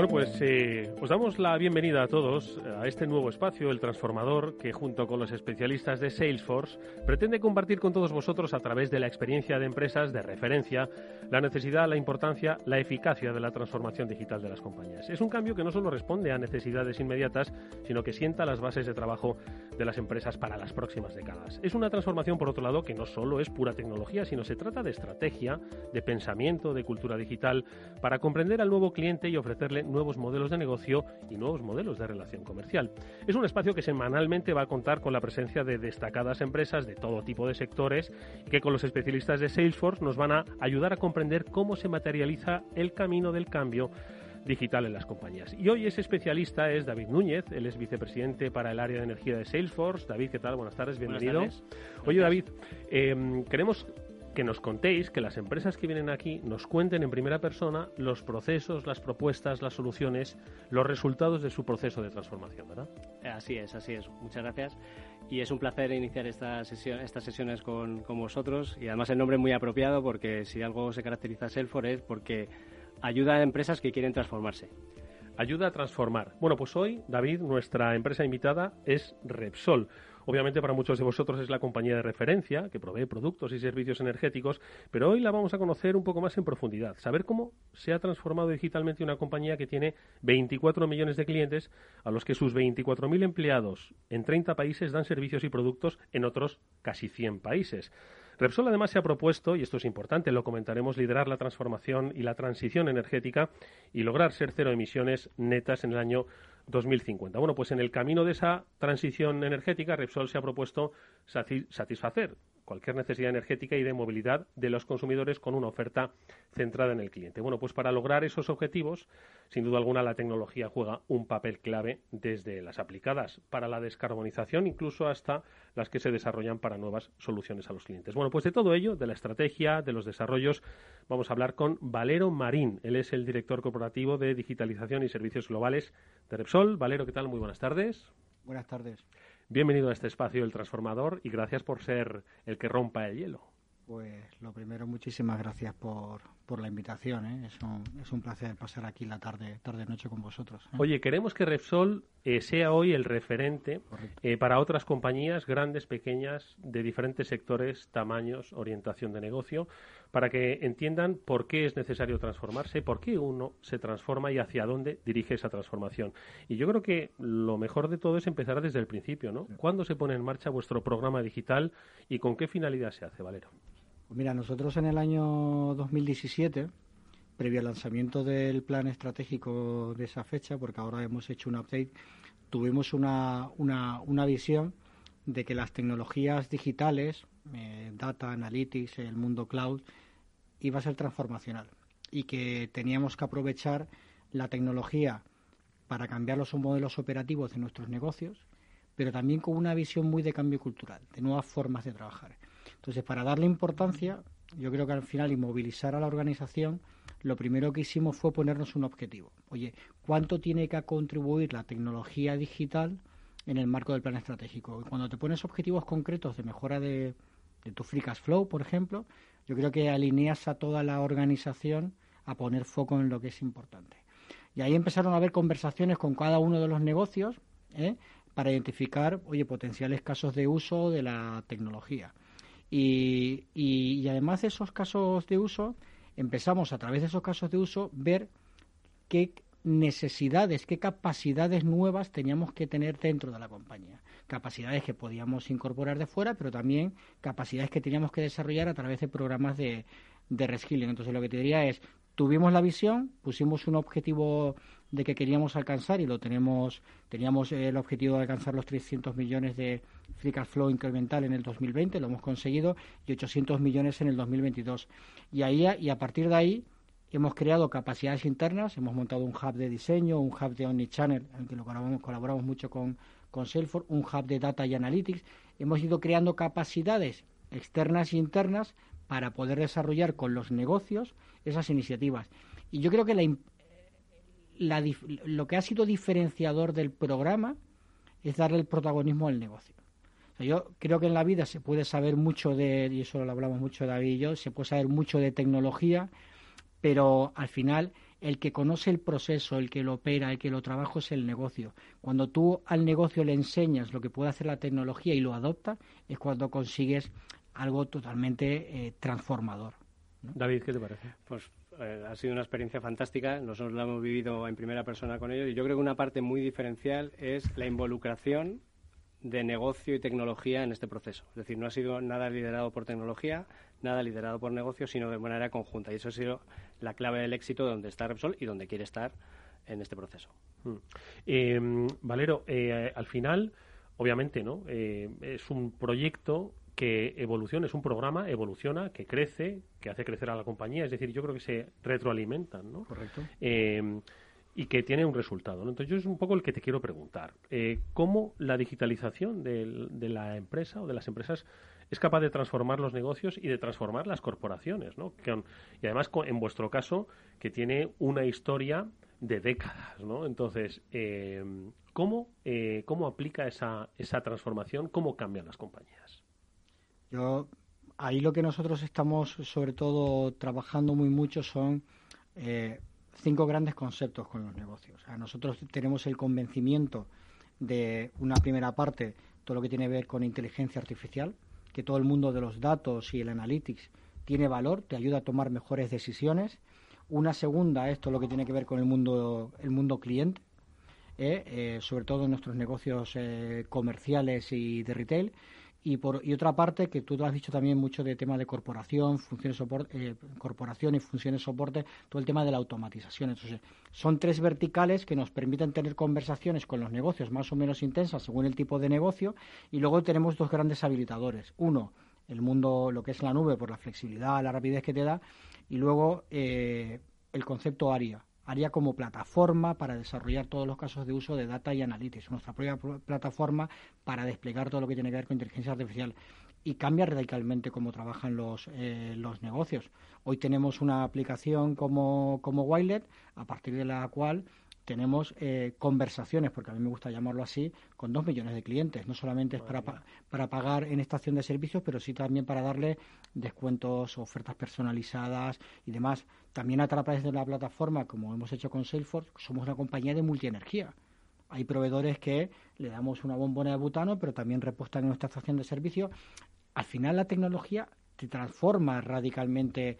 Bueno, pues eh, os damos la bienvenida a todos a este nuevo espacio, el Transformador, que junto con los especialistas de Salesforce pretende compartir con todos vosotros a través de la experiencia de empresas de referencia la necesidad, la importancia, la eficacia de la transformación digital de las compañías. Es un cambio que no solo responde a necesidades inmediatas, sino que sienta las bases de trabajo de las empresas para las próximas décadas. Es una transformación, por otro lado, que no solo es pura tecnología, sino se trata de estrategia, de pensamiento, de cultura digital, para comprender al nuevo cliente y ofrecerle nuevos modelos de negocio y nuevos modelos de relación comercial. Es un espacio que semanalmente va a contar con la presencia de destacadas empresas de todo tipo de sectores y que con los especialistas de Salesforce nos van a ayudar a comprender cómo se materializa el camino del cambio digital en las compañías. Y hoy ese especialista es David Núñez, él es vicepresidente para el área de energía de Salesforce. David, ¿qué tal? Buenas tardes, bienvenido. Buenas tardes. Oye, David, eh, queremos que nos contéis, que las empresas que vienen aquí nos cuenten en primera persona los procesos, las propuestas, las soluciones, los resultados de su proceso de transformación, ¿verdad? Así es, así es. Muchas gracias. Y es un placer iniciar esta sesión, estas sesiones con, con vosotros. Y además el nombre es muy apropiado porque si algo se caracteriza a Salesforce es porque ayuda a empresas que quieren transformarse. Ayuda a transformar. Bueno, pues hoy, David, nuestra empresa invitada es Repsol. Obviamente para muchos de vosotros es la compañía de referencia que provee productos y servicios energéticos, pero hoy la vamos a conocer un poco más en profundidad, saber cómo se ha transformado digitalmente una compañía que tiene 24 millones de clientes a los que sus 24.000 empleados en 30 países dan servicios y productos en otros casi 100 países. Repsol además se ha propuesto, y esto es importante, lo comentaremos, liderar la transformación y la transición energética y lograr ser cero emisiones netas en el año 2050. Bueno, pues en el camino de esa transición energética, Repsol se ha propuesto satisfacer cualquier necesidad energética y de movilidad de los consumidores con una oferta centrada en el cliente. Bueno, pues para lograr esos objetivos, sin duda alguna la tecnología juega un papel clave desde las aplicadas para la descarbonización, incluso hasta las que se desarrollan para nuevas soluciones a los clientes. Bueno, pues de todo ello, de la estrategia, de los desarrollos, vamos a hablar con Valero Marín. Él es el director corporativo de digitalización y servicios globales de Repsol. Valero, ¿qué tal? Muy buenas tardes. Buenas tardes. Bienvenido a este espacio El Transformador y gracias por ser el que rompa el hielo. Pues lo primero, muchísimas gracias por, por la invitación. ¿eh? Es, un, es un placer pasar aquí la tarde, tarde noche con vosotros. ¿eh? Oye, queremos que Repsol eh, sea hoy el referente para otras compañías grandes, pequeñas, de diferentes sectores, tamaños, orientación de negocio, para que entiendan por qué es necesario transformarse, por qué uno se transforma y hacia dónde dirige esa transformación. Y yo creo que lo mejor de todo es empezar desde el principio, ¿no? ¿Cuándo se pone en marcha vuestro programa digital y con qué finalidad se hace, Valero? Pues mira, nosotros en el año 2017, previo al lanzamiento del plan estratégico de esa fecha, porque ahora hemos hecho un update, tuvimos una, una, una visión de que las tecnologías digitales, eh, data, analytics, el mundo cloud, iba a ser transformacional y que teníamos que aprovechar la tecnología para cambiar los modelos operativos de nuestros negocios, pero también con una visión muy de cambio cultural, de nuevas formas de trabajar. Entonces, para darle importancia, yo creo que al final inmovilizar a la organización, lo primero que hicimos fue ponernos un objetivo. Oye, ¿cuánto tiene que contribuir la tecnología digital en el marco del plan estratégico? Y cuando te pones objetivos concretos de mejora de, de tu free cash flow, por ejemplo, yo creo que alineas a toda la organización a poner foco en lo que es importante. Y ahí empezaron a haber conversaciones con cada uno de los negocios ¿eh? para identificar, oye, potenciales casos de uso de la tecnología. Y, y, y, además de esos casos de uso, empezamos a través de esos casos de uso ver qué necesidades, qué capacidades nuevas teníamos que tener dentro de la compañía. Capacidades que podíamos incorporar de fuera, pero también capacidades que teníamos que desarrollar a través de programas de, de reskilling. Entonces lo que te diría es, tuvimos la visión, pusimos un objetivo de que queríamos alcanzar y lo tenemos, teníamos el objetivo de alcanzar los 300 millones de free cash flow incremental en el 2020, lo hemos conseguido, y 800 millones en el 2022. Y, ahí, y a partir de ahí hemos creado capacidades internas, hemos montado un hub de diseño, un hub de Omnichannel, en el que lo colaboramos, colaboramos mucho con, Salesforce, un hub de Data y Analytics. Hemos ido creando capacidades externas e internas para poder desarrollar con los negocios esas iniciativas. Y yo creo que la, la, lo que ha sido diferenciador del programa es darle el protagonismo al negocio. Yo creo que en la vida se puede saber mucho de, y eso lo hablamos mucho David y yo, se puede saber mucho de tecnología, pero al final el que conoce el proceso, el que lo opera, el que lo trabaja es el negocio. Cuando tú al negocio le enseñas lo que puede hacer la tecnología y lo adopta, es cuando consigues algo totalmente eh, transformador. ¿no? David, ¿qué te parece? Pues eh, ha sido una experiencia fantástica. Nosotros la hemos vivido en primera persona con ellos y yo creo que una parte muy diferencial es la involucración de negocio y tecnología en este proceso. Es decir, no ha sido nada liderado por tecnología, nada liderado por negocio, sino de manera conjunta. Y eso ha sido la clave del éxito de donde está Repsol y donde quiere estar en este proceso. Mm. Eh, Valero, eh, al final, obviamente, ¿no? Eh, es un proyecto que evoluciona, es un programa, evoluciona, que crece, que hace crecer a la compañía. Es decir, yo creo que se retroalimentan, ¿no? Correcto. Eh, y que tiene un resultado. ¿no? Entonces, yo es un poco el que te quiero preguntar. Eh, ¿Cómo la digitalización de, de, la empresa o de las empresas es capaz de transformar los negocios y de transformar las corporaciones? ¿no? Que, y además, en vuestro caso, que tiene una historia de décadas. ¿no? Entonces, eh, ¿cómo, eh, ¿cómo aplica esa, esa transformación? ¿Cómo cambian las compañías? Yo, ahí lo que nosotros estamos sobre todo trabajando muy mucho son eh, cinco grandes conceptos con los negocios. Nosotros tenemos el convencimiento de una primera parte, todo lo que tiene que ver con inteligencia artificial, que todo el mundo de los datos y el analytics tiene valor, te ayuda a tomar mejores decisiones. Una segunda es todo lo que tiene que ver con el mundo, el mundo cliente, eh, eh, sobre todo en nuestros negocios eh, comerciales y de retail. Y, por, y otra parte, que tú has dicho también mucho de tema de corporación, funciones soporte, eh, corporación y funciones soporte, todo el tema de la automatización. Entonces, son tres verticales que nos permiten tener conversaciones con los negocios más o menos intensas según el tipo de negocio. Y luego tenemos dos grandes habilitadores. Uno, el mundo, lo que es la nube, por la flexibilidad, la rapidez que te da, y luego eh, el concepto ARIA. ARIA como plataforma para desarrollar todos los casos de uso de data y analytics, nuestra propia plataforma para desplegar todo lo que tiene que ver con inteligencia artificial y cambia radicalmente cómo trabajan los, eh, los negocios. Hoy tenemos una aplicación como, como Wilet, a partir de la cual tenemos eh, conversaciones, porque a mí me gusta llamarlo así, con dos millones de clientes. No solamente es para, para pagar en estación de servicios, pero sí también para darle descuentos, ofertas personalizadas y demás. También a través de la plataforma, como hemos hecho con Salesforce, somos una compañía de multienergía. Hay proveedores que le damos una bombona de butano, pero también repostan en nuestra estación de servicio. Al final la tecnología te transforma radicalmente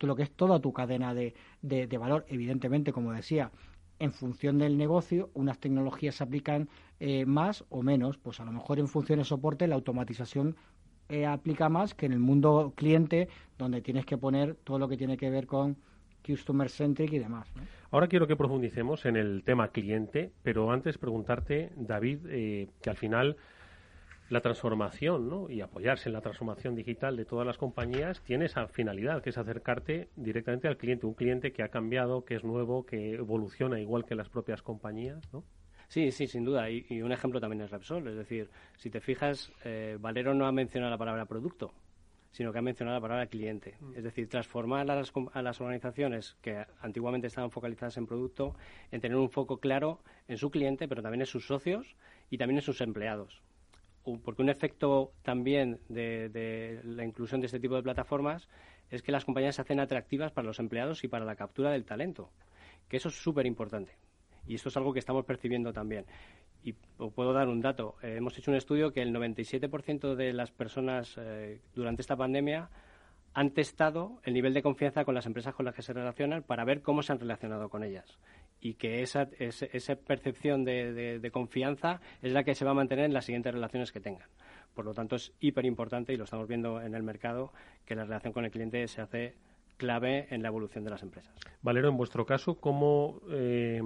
lo que es toda tu cadena de, de valor. Evidentemente, como decía, en función del negocio, unas tecnologías se aplican eh, más o menos. Pues a lo mejor en función de soporte la automatización eh, aplica más que en el mundo cliente, donde tienes que poner todo lo que tiene que ver con customer centric y demás. Ahora quiero que profundicemos en el tema cliente, pero antes preguntarte, David, eh, que al final la transformación ¿no? y apoyarse en la transformación digital de todas las compañías tiene esa finalidad, que es acercarte directamente al cliente, un cliente que ha cambiado, que es nuevo, que evoluciona igual que las propias compañías, ¿no? Sí, sí, sin duda. Y, un ejemplo también es Repsol. Es decir, si te fijas, eh, Valero no ha mencionado la palabra producto, sino que ha mencionado la palabra cliente. Mm. Es decir, transformar a las, a las, organizaciones que antiguamente estaban focalizadas en producto en tener un foco claro en su cliente, pero también en sus socios y también en sus empleados porque un efecto también de, la inclusión de este tipo de plataformas es que las compañías se hacen atractivas para los empleados y para la captura del talento, que eso es súper importante. Y esto es algo que estamos percibiendo también. Y puedo dar un dato. Eh, hemos hecho un estudio que el 97% de las personas eh, durante esta pandemia han testado el nivel de confianza con las empresas con las que se relacionan para ver cómo se han relacionado con ellas y que esa, esa, percepción de, confianza es la que se va a mantener en las siguientes relaciones que tengan. Por lo tanto, es hiper importante, y lo estamos viendo en el mercado, que la relación con el cliente se hace clave en la evolución de las empresas. Valero, en vuestro caso, ¿cómo eh,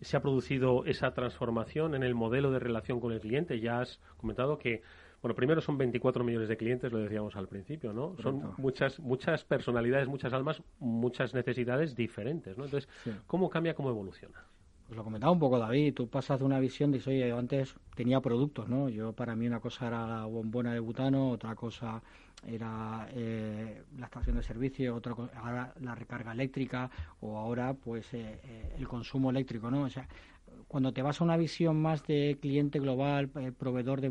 se ha producido esa transformación en el modelo de relación con el cliente? Ya has comentado que bueno, primero son 24 millones de clientes, lo decíamos al principio, ¿no? Son muchas muchas personalidades, muchas almas, muchas necesidades diferentes, ¿no? Entonces, ¿cómo cambia, cómo evoluciona? Pues lo comentaba un poco David, tú pasas de una visión, dices, oye, yo antes tenía productos, ¿no? Yo para mí una cosa era la bombona de butano, otra cosa era eh, la estación de servicio, otra cosa, ahora la recarga eléctrica o ahora pues eh, eh, el consumo eléctrico, ¿no? O sea, cuando te vas a una visión más de cliente global, proveedor de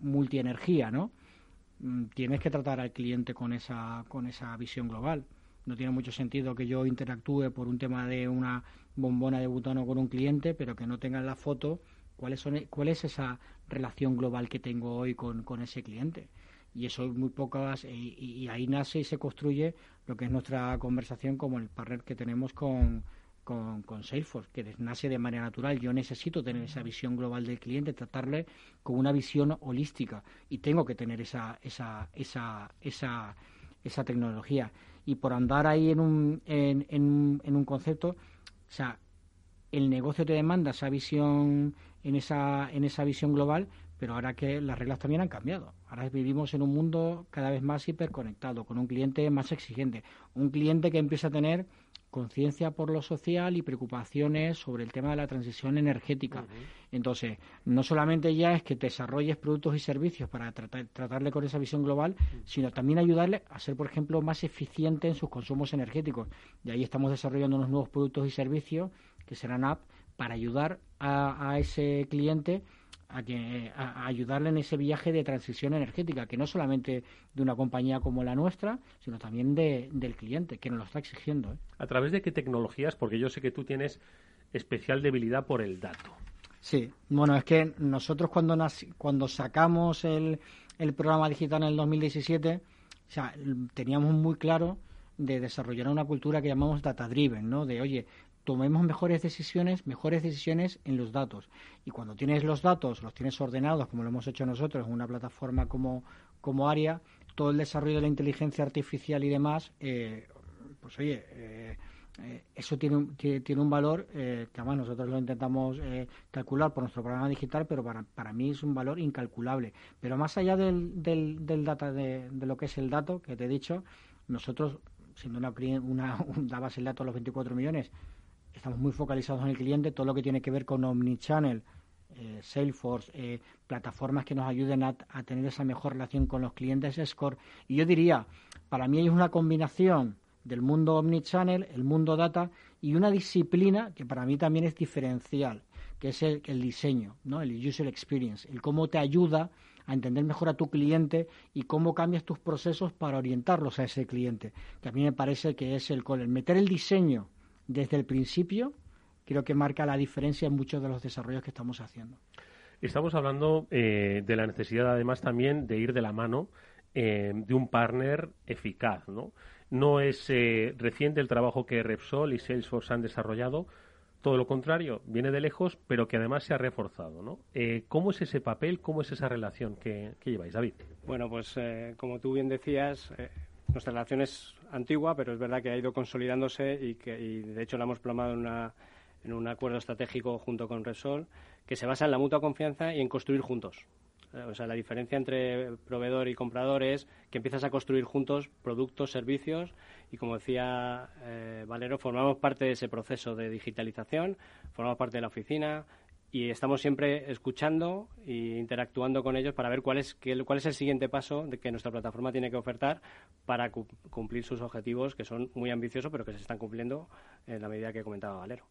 multienergía, ¿no? Mm, tienes que tratar al cliente con esa, con esa visión global. No tiene mucho sentido que yo interactúe por un tema de una bombona de butano con un cliente, pero que no tenga en la foto cuál es, cuál es esa relación global que tengo hoy con, con ese cliente. Y eso muy pocas, y, y ahí nace y se construye lo que es nuestra conversación como el partner que tenemos con, con, con, Salesforce, que nace de manera natural. Yo necesito tener esa visión global del cliente, tratarle con una visión holística y tengo que tener esa, esa, esa, esa, esa tecnología. Y por andar ahí en un, en, en, en un concepto, o sea, el negocio te demanda esa visión, en esa, en esa visión global, pero ahora que las reglas también han cambiado. Ahora vivimos en un mundo cada vez más hiperconectado, con un cliente más exigente, un cliente que empieza a tener conciencia por lo social y preocupaciones sobre el tema de la transición energética. Entonces, no solamente ya es que desarrolles productos y servicios para tratarle con esa visión global, sino también ayudarle a ser, por ejemplo, más eficiente en sus consumos energéticos. Y ahí estamos desarrollando unos nuevos productos y servicios que serán app para ayudar a ese cliente a, que, a, ayudarle en ese viaje de transición energética, que no solamente de una compañía como la nuestra, sino también de, del cliente, que nos lo está exigiendo. ¿eh? ¿A través de qué tecnologías? Porque yo sé que tú tienes especial debilidad por el dato. Sí, bueno, es que nosotros cuando, cuando sacamos el, el programa digital en el 2017, o sea, teníamos muy claro de desarrollar una cultura que llamamos data driven, ¿no? De, oye, tomemos mejores decisiones, mejores decisiones en los datos. Y cuando tienes los datos, los tienes ordenados, como lo hemos hecho nosotros en una plataforma como, como ARIA, todo el desarrollo de la inteligencia artificial y demás, eh, pues oye, eh, eh, eso tiene un, tiene, un valor eh, que además nosotros lo intentamos eh, calcular por nuestro programa digital, pero para, para mí es un valor incalculable. Pero más allá del, del, del data, de, de lo que es el dato que te he dicho, nosotros, siendo una, una, un- dabas el dato a los 24 millones, estamos muy focalizados en el cliente, todo lo que tiene que ver con Omnichannel, eh, Salesforce, eh, plataformas que nos ayuden a, tener esa mejor relación con los clientes, Score. Y yo diría, para mí es una combinación del mundo Omnichannel, el mundo data y una disciplina que para mí también es diferencial, que es el, diseño, ¿no? el user experience, el cómo te ayuda a entender mejor a tu cliente y cómo cambias tus procesos para orientarlos a ese cliente, que a mí me parece que es el, el meter el diseño desde el principio, creo que marca la diferencia en muchos de los desarrollos que estamos haciendo. Estamos hablando eh, de la necesidad, además, también de ir de la mano eh, de un partner eficaz, ¿no? No es eh, reciente el trabajo que Repsol y Salesforce han desarrollado, todo lo contrario, viene de lejos, pero que además se ha reforzado, ¿no? Eh, ¿Cómo es ese papel, cómo es esa relación que, que lleváis, David? Bueno, pues eh, como tú bien decías, eh, nuestra relación es antigua, pero es verdad que ha ido consolidándose y que y de hecho la hemos plasmado en, una, en un acuerdo estratégico junto con Repsol que se basa en la mutua confianza y en construir juntos. Eh, O sea, la diferencia entre proveedor y comprador es que empiezas a construir juntos productos, servicios y, como decía eh, Valero, formamos parte de ese proceso de digitalización, formamos parte de la oficina y estamos siempre escuchando e interactuando con ellos para ver cuál es, cuál es el siguiente paso de que nuestra plataforma tiene que ofertar para cu- cumplir sus objetivos, que son muy ambiciosos, pero que se están cumpliendo en la medida que comentaba Valero.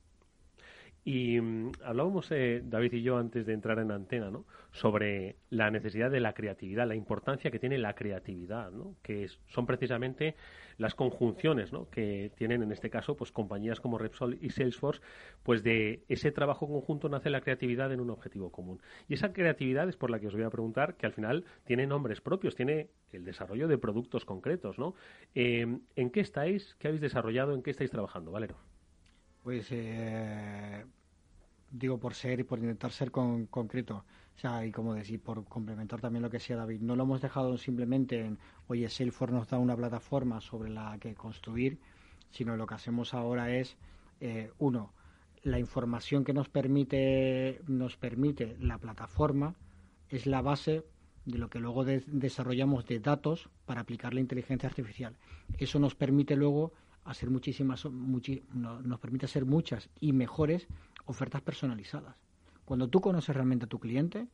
Y mm, hablábamos, eh, David y yo, antes de entrar en antena, ¿no? sobre la necesidad de la creatividad, la importancia que tiene la creatividad, ¿no? que son precisamente las conjunciones ¿no? que tienen, en este caso, pues compañías como Repsol y Salesforce, pues de ese trabajo conjunto nace la creatividad en un objetivo común. Y esa creatividad es por la que os voy a preguntar, que al final tiene nombres propios, tiene el desarrollo de productos concretos, ¿no? Eh, ¿En qué estáis? ¿Qué habéis desarrollado? ¿En qué estáis trabajando, Valero? Pues eh, digo por ser y por intentar ser con- concreto. O sea, y como decir, por complementar también lo que decía David, no lo hemos dejado simplemente en, oye, Salesforce nos da una plataforma sobre la que construir, sino lo que hacemos ahora es, eh, uno, la información que nos permite, nos permite la plataforma es la base de lo que luego de- desarrollamos de datos para aplicar la inteligencia artificial. Eso nos permite luego hacer muchísimas, muchi- no- nos permite hacer muchas y mejores ofertas personalizadas. Cuando tú conoces realmente a tu cliente,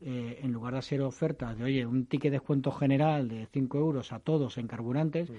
eh, en lugar de hacer ofertas de, oye, un ticket de descuento general de 5 euros a todos en carburantes,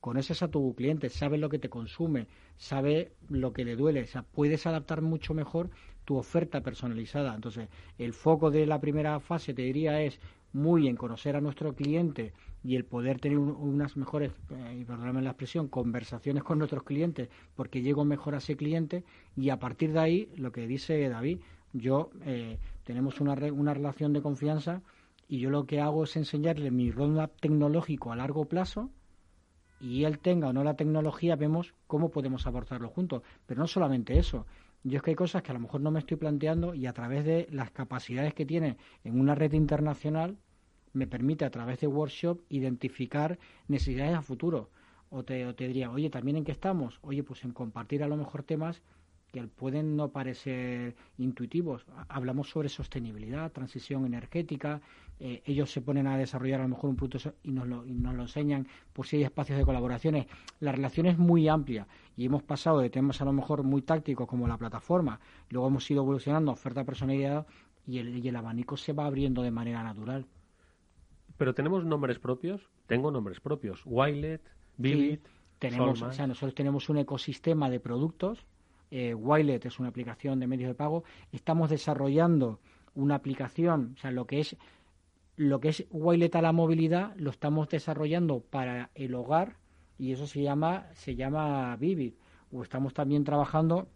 conoces a tu cliente, sabes lo que te consume, sabe lo que le duele, o sea, puedes adaptar mucho mejor tu oferta personalizada. Entonces, el foco de la primera fase, te diría, es muy en conocer a nuestro cliente y el poder tener un- unas mejores, eh, y perdóname la expresión, conversaciones con nuestros clientes, porque llego mejor a ese cliente y a partir de ahí, lo que dice David, yo eh, tenemos una, re- una relación de confianza y yo lo que hago es enseñarle mi roadmap tecnológico a largo plazo y él tenga o no la tecnología, vemos cómo podemos abordarlo juntos. Pero no solamente eso. Yo es que hay cosas que a lo mejor no me estoy planteando y a través de las capacidades que tiene en una red internacional me permite a través de workshop identificar necesidades a futuro. O te, o te diría, oye, ¿también en qué estamos? Oye, pues en compartir a lo mejor temas que pueden no parecer intuitivos. Ha- Hablamos sobre sostenibilidad, transición energética, eh, ellos se ponen a desarrollar a lo mejor un producto y nos, lo, y nos lo enseñan por si hay espacios de colaboraciones. La relación es muy amplia y hemos pasado de temas a lo mejor muy tácticos como la plataforma, luego hemos ido evolucionando oferta personalidad y el, y el abanico se va abriendo de manera natural. Pero tenemos nombres propios. Tengo nombres propios. Wilet, Vivid, Sí, tenemos, Solman. o sea, nosotros tenemos un ecosistema de productos. Eh, Wilet es una aplicación de medios de pago. Estamos desarrollando una aplicación, o sea, lo que es lo que es Wilet a la movilidad, lo estamos desarrollando para el hogar y eso se llama se llama Vivid. O estamos también trabajando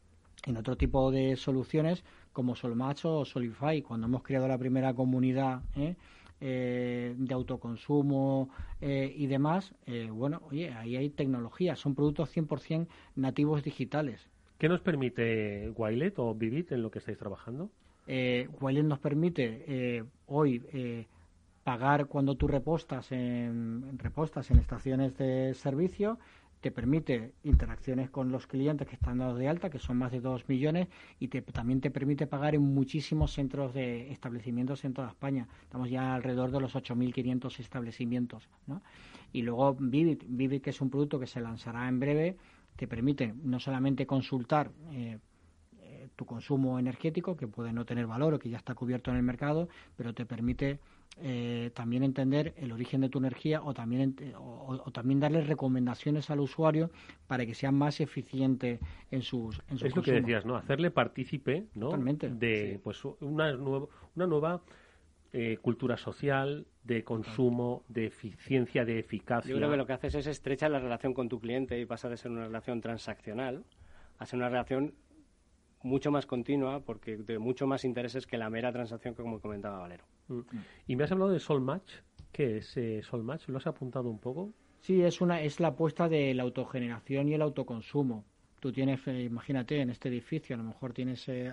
en otro tipo de soluciones como Solmatch o Solify. Cuando hemos creado la primera comunidad ¿eh? Eh, de autoconsumo eh, y demás, eh, bueno, oye, ahí hay tecnología, son productos 100% nativos digitales. ¿Qué nos permite Wilet o Vivid en lo que estáis trabajando? Eh, Wilet nos permite eh, hoy eh, pagar cuando tú repostas en, repostas en estaciones de servicio, te permite interacciones con los clientes que están dados de alta, que son más de 2 millones, y te, también te permite pagar en muchísimos centros de establecimientos en toda España. Estamos ya alrededor de los 8.500 establecimientos. ¿no? Y luego Vivid, Vivid, que es un producto que se lanzará en breve, te permite no solamente consultar eh, eh, tu consumo energético, que puede no tener valor o que ya está cubierto en el mercado, pero te permite eh, también entender el origen de tu energía o también, o, también darle recomendaciones al usuario para que sea más eficiente en sus en Es lo que decías, ¿no? Hacerle partícipe, ¿no? De pues una, una nueva eh, cultura social, de consumo, de eficiencia, de eficacia. Yo creo que lo que haces es estrechar la relación con tu cliente y pasa de ser una relación transaccional a ser una relación mucho más continua porque de mucho más intereses que la mera transacción como comentaba Valero. Mm. Y me has hablado de Solmatch. ¿Qué es eh, Solmatch? ¿Lo has apuntado un poco? Sí, es una es la apuesta de la autogeneración y el autoconsumo. Tú tienes, eh, imagínate, en este edificio, a lo mejor tienes eh,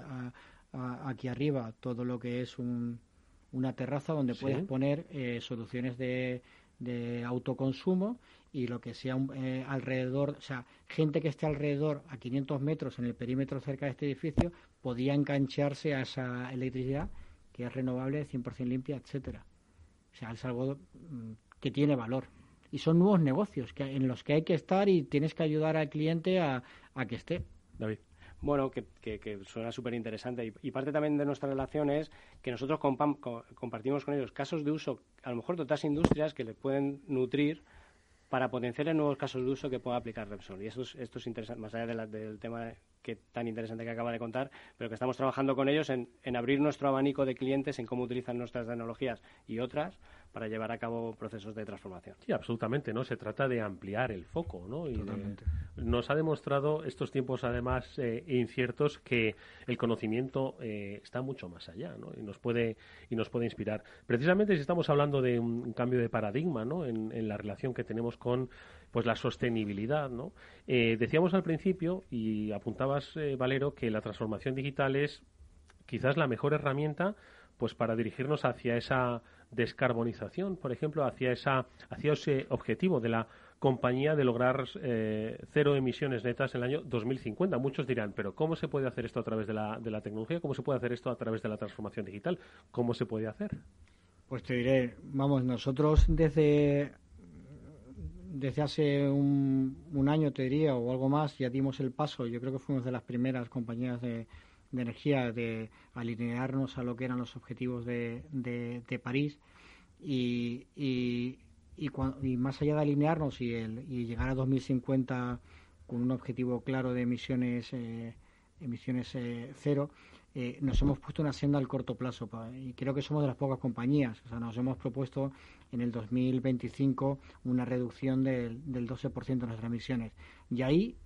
aquí arriba todo lo que es una terraza donde puedes poner soluciones de, de autoconsumo y lo que sea eh, alrededor, o sea, gente que esté alrededor a 500 metros en el perímetro cerca de este edificio podía engancharse a esa electricidad que es renovable, 100% limpia, etcétera. O sea, es algo mm, que tiene valor. Y son nuevos negocios que, en los que hay que estar y tienes que ayudar al cliente a, a que esté. David. Bueno, que, que, suena súper interesante. Y, parte también de nuestra relación es que nosotros compartimos con ellos casos de uso, a lo mejor de otras industrias que le pueden nutrir para potenciar en nuevos casos de uso que pueda aplicar Repsol. Y esto es, esto es interesante, más allá del tema que tan interesante que acaba de contar, pero que estamos trabajando con ellos en, en abrir nuestro abanico de clientes en cómo utilizan nuestras tecnologías y otras para llevar a cabo procesos de transformación. Sí, absolutamente, ¿no? Se trata de ampliar el foco, ¿no? Y nos ha demostrado estos tiempos, además, eh, inciertos, que el conocimiento eh, está mucho más allá, ¿no? Y nos puede, y nos puede inspirar. Precisamente si estamos hablando de un, cambio de paradigma, ¿no? En, en, la relación que tenemos con pues la sostenibilidad, ¿no? Eh, decíamos al principio, y apuntabas, Valero, que la transformación digital es quizás la mejor herramienta pues para dirigirnos hacia esa descarbonización, por ejemplo, hacia, esa, hacia ese objetivo de la compañía de lograr eh, cero emisiones netas en el año 2050. Muchos dirán, pero ¿cómo se puede hacer esto a través de la, de la tecnología? ¿Cómo se puede hacer esto a través de la transformación digital? ¿Cómo se puede hacer? Pues te diré, vamos, nosotros desde, desde hace un, un año, te diría, o algo más, ya dimos el paso. Yo creo que fuimos de las primeras compañías de, energía, de alinearnos a lo que eran los objetivos de, de, París y, y, y, más allá de alinearnos y, el, y llegar a 2050 con un objetivo claro de emisiones eh, emisiones eh, cero, eh, nos hemos puesto una senda al corto plazo y creo que somos de las pocas compañías. O sea, nos hemos propuesto en el 2025 una reducción del, del 12% de nuestras emisiones. Y ahí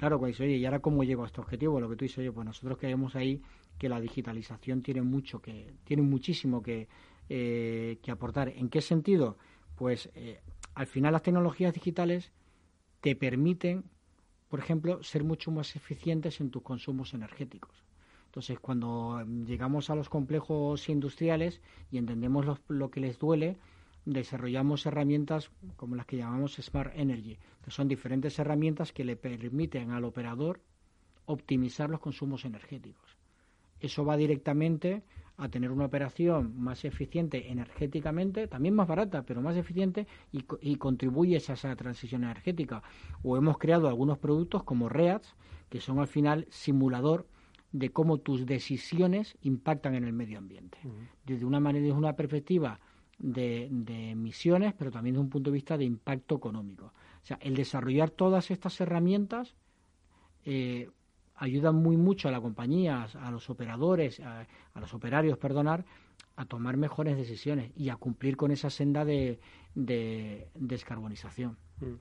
Claro, pues oye, ¿y ahora cómo llego a este objetivo? Lo que tú dices, oye, pues nosotros creemos ahí que la digitalización tiene mucho que, tiene muchísimo que, eh, que aportar. ¿En qué sentido? Pues eh, al final las tecnologías digitales te permiten, por ejemplo, ser mucho más eficientes en tus consumos energéticos. Entonces, cuando llegamos a los complejos industriales y entendemos lo que les duele, desarrollamos herramientas como las que llamamos Smart Energy, que son diferentes herramientas que le permiten al operador optimizar los consumos energéticos. Eso va directamente a tener una operación más eficiente energéticamente, también más barata, pero más eficiente y, y contribuye a esa transición energética. O hemos creado algunos productos como REATS, que son al final simulador de cómo tus decisiones impactan en el medio ambiente. Desde una manera, desde una perspectiva de, emisiones, pero también desde un punto de vista de impacto económico. O sea, el desarrollar todas estas herramientas eh, ayuda muy mucho a la compañía, a los operadores, a, los operarios, perdonar, a tomar mejores decisiones y a cumplir con esa senda de, descarbonización. Mm.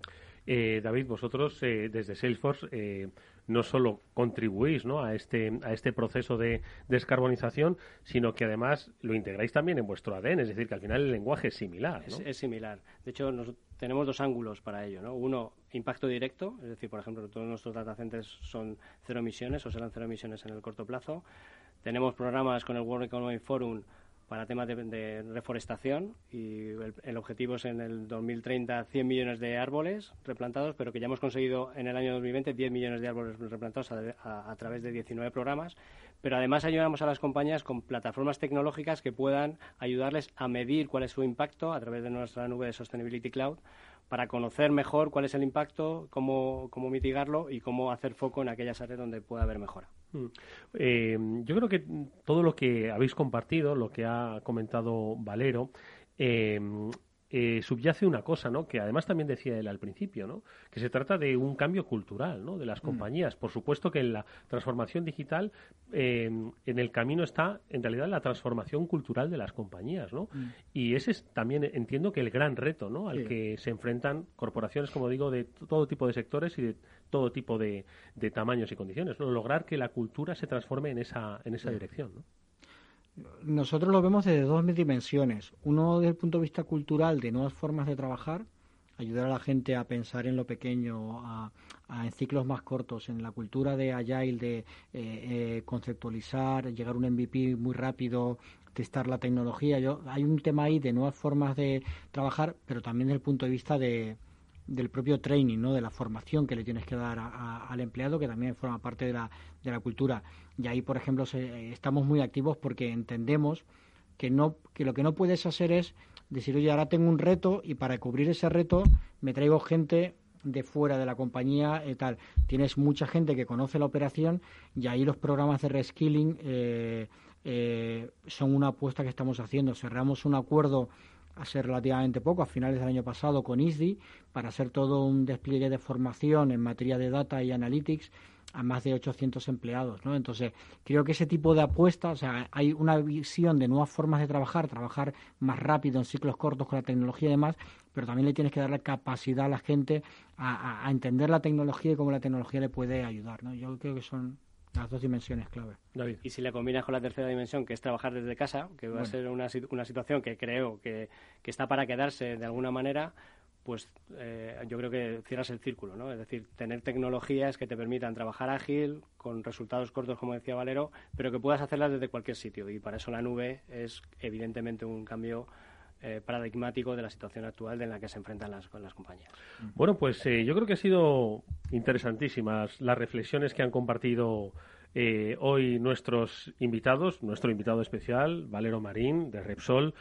Eh, David, vosotros eh, desde Salesforce eh, no solo contribuís ¿no? a, este, a este proceso de descarbonización, sino que además lo integráis también en vuestro ADN, es decir, que al final el lenguaje es similar. Es, similar. De hecho, tenemos dos ángulos para ello. ¿no? Uno, impacto directo, es decir, por ejemplo, todos nuestros data centers son cero emisiones o serán cero emisiones en el corto plazo. Tenemos programas con el World Economic Forum para temas de, de reforestación y el, el, objetivo es en el 2030 100 millones de árboles replantados, pero que ya hemos conseguido en el año 2020 10 millones de árboles replantados a, a, a través de 19 programas. Pero además ayudamos a las compañías con plataformas tecnológicas que puedan ayudarles a medir cuál es su impacto a través de nuestra nube de Sustainability Cloud para conocer mejor cuál es el impacto, cómo, cómo mitigarlo y cómo hacer foco en aquellas áreas donde pueda haber mejora. Eh, yo creo que todo lo que habéis compartido, lo que ha comentado Valero, eh, eh, subyace una cosa, ¿no? Que además también decía él al principio, ¿no? Que se trata de un cambio cultural, ¿no? De las compañías. Mm. Por supuesto que en la transformación digital, eh, en el camino está, en realidad, la transformación cultural de las compañías, ¿no? Mm. Y ese es también, entiendo que el gran reto, ¿no? Al sí. que se enfrentan corporaciones, como digo, de todo tipo de sectores y de todo tipo de, de tamaños y condiciones, ¿no? Lograr que la cultura se transforme en esa, en esa sí. dirección, ¿no? Nosotros lo vemos desde dos dimensiones. Uno desde el punto de vista cultural, de nuevas formas de trabajar, ayudar a la gente a pensar en lo pequeño, a, a en ciclos más cortos, en la cultura de Agile, de eh, eh, conceptualizar, llegar a un MVP muy rápido, testar la tecnología. Yo, hay un tema ahí de nuevas formas de trabajar, pero también desde el punto de vista de, del propio training, ¿no? de la formación que le tienes que dar a, al empleado, que también forma parte de la, de la cultura. Y ahí, por ejemplo, se, estamos muy activos porque entendemos que, no, que lo que no puedes hacer es decir, oye, ahora tengo un reto y para cubrir ese reto me traigo gente de fuera de la compañía y tal. Tienes mucha gente que conoce la operación y ahí los programas de reskilling eh, eh, son una apuesta que estamos haciendo. Cerramos un acuerdo hace relativamente poco, a finales del año pasado, con ISDI, para hacer todo un despliegue de formación en materia de data y analytics a más de 800 empleados, ¿no? Entonces, creo que ese tipo de apuestas, o sea, hay una visión de nuevas formas de trabajar, trabajar más rápido en ciclos cortos con la tecnología y demás, pero también le tienes que dar la capacidad a la gente a, a, a entender la tecnología y cómo la tecnología le puede ayudar, ¿no? Yo creo que son las dos dimensiones clave. David. Y si le combinas con la tercera dimensión, que es trabajar desde casa, que va bueno. a ser una, una situación que creo que, que está para quedarse de alguna manera, pues eh, yo creo que cierras el círculo, ¿no? Es decir, tener tecnologías que te permitan trabajar ágil, con resultados cortos, como decía Valero, pero que puedas hacerlas desde cualquier sitio. Y para eso la nube es evidentemente un cambio eh, paradigmático de la situación actual en la que se enfrentan las, las compañías. Bueno, pues eh, yo creo que ha sido interesantísimas las reflexiones que han compartido eh, hoy nuestros invitados, nuestro invitado especial, Valero Marín, de Repsol,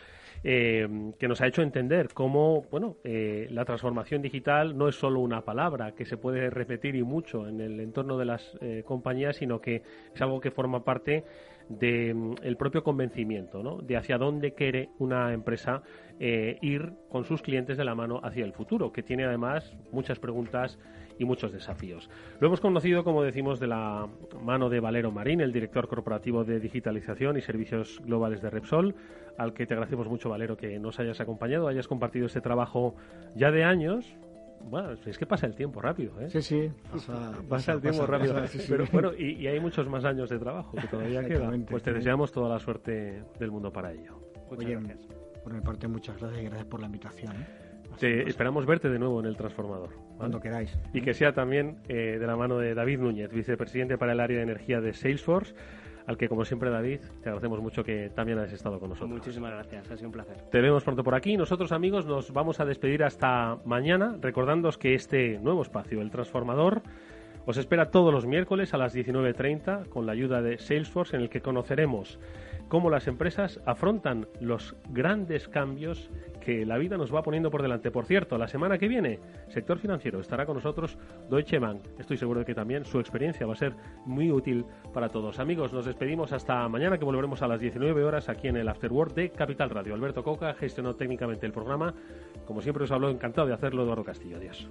eh, que nos ha hecho entender cómo bueno, eh, la transformación digital no es solo una palabra que se puede repetir y mucho en el entorno de las compañías, sino que es algo que forma parte del de, el propio convencimiento, ¿no? de hacia dónde quiere una empresa eh, ir con sus clientes de la mano hacia el futuro, que tiene además muchas preguntas y muchos desafíos. Lo hemos conocido, como decimos, de la mano de Valero Marín, el director corporativo de digitalización y servicios globales de Repsol, al que te agradecemos mucho, Valero, que nos hayas acompañado, hayas compartido este trabajo ya de años, bueno, es que pasa el tiempo rápido, ¿eh? Sí, sí, pasa, pasa, pasa el tiempo pasa, rápido. Pasa, sí, sí. Pero bueno, y, y, hay muchos más años de trabajo que todavía queda. Pues te deseamos toda la suerte del mundo para ello. Muchas Oye, gracias. Por mi parte, muchas gracias y gracias por la invitación. ¿eh? Te esperamos verte de nuevo en el transformador. ¿vale? Cuando queráis. Y que sea también eh, de la mano de David Núñez, vicepresidente para el área de energía de Salesforce al que como siempre David, te agradecemos mucho que también hayas estado con nosotros. Muchísimas gracias, ha sido un placer. Te vemos pronto por aquí. Nosotros amigos nos vamos a despedir hasta mañana, recordándoos que este nuevo espacio, el transformador, os espera todos los miércoles a las 19.30 con la ayuda de Salesforce en el que conoceremos cómo las empresas afrontan los grandes cambios que la vida nos va poniendo por delante. Por cierto, la semana que viene, sector financiero, estará con nosotros Deutsche Bank. Estoy seguro de que también su experiencia va a ser muy útil para todos. Amigos, nos despedimos hasta mañana que volveremos a las 19 horas aquí en el Afterword de Capital Radio. Alberto Coca gestionó técnicamente el programa. Como siempre os hablo, encantado de hacerlo Eduardo Castillo. Adiós.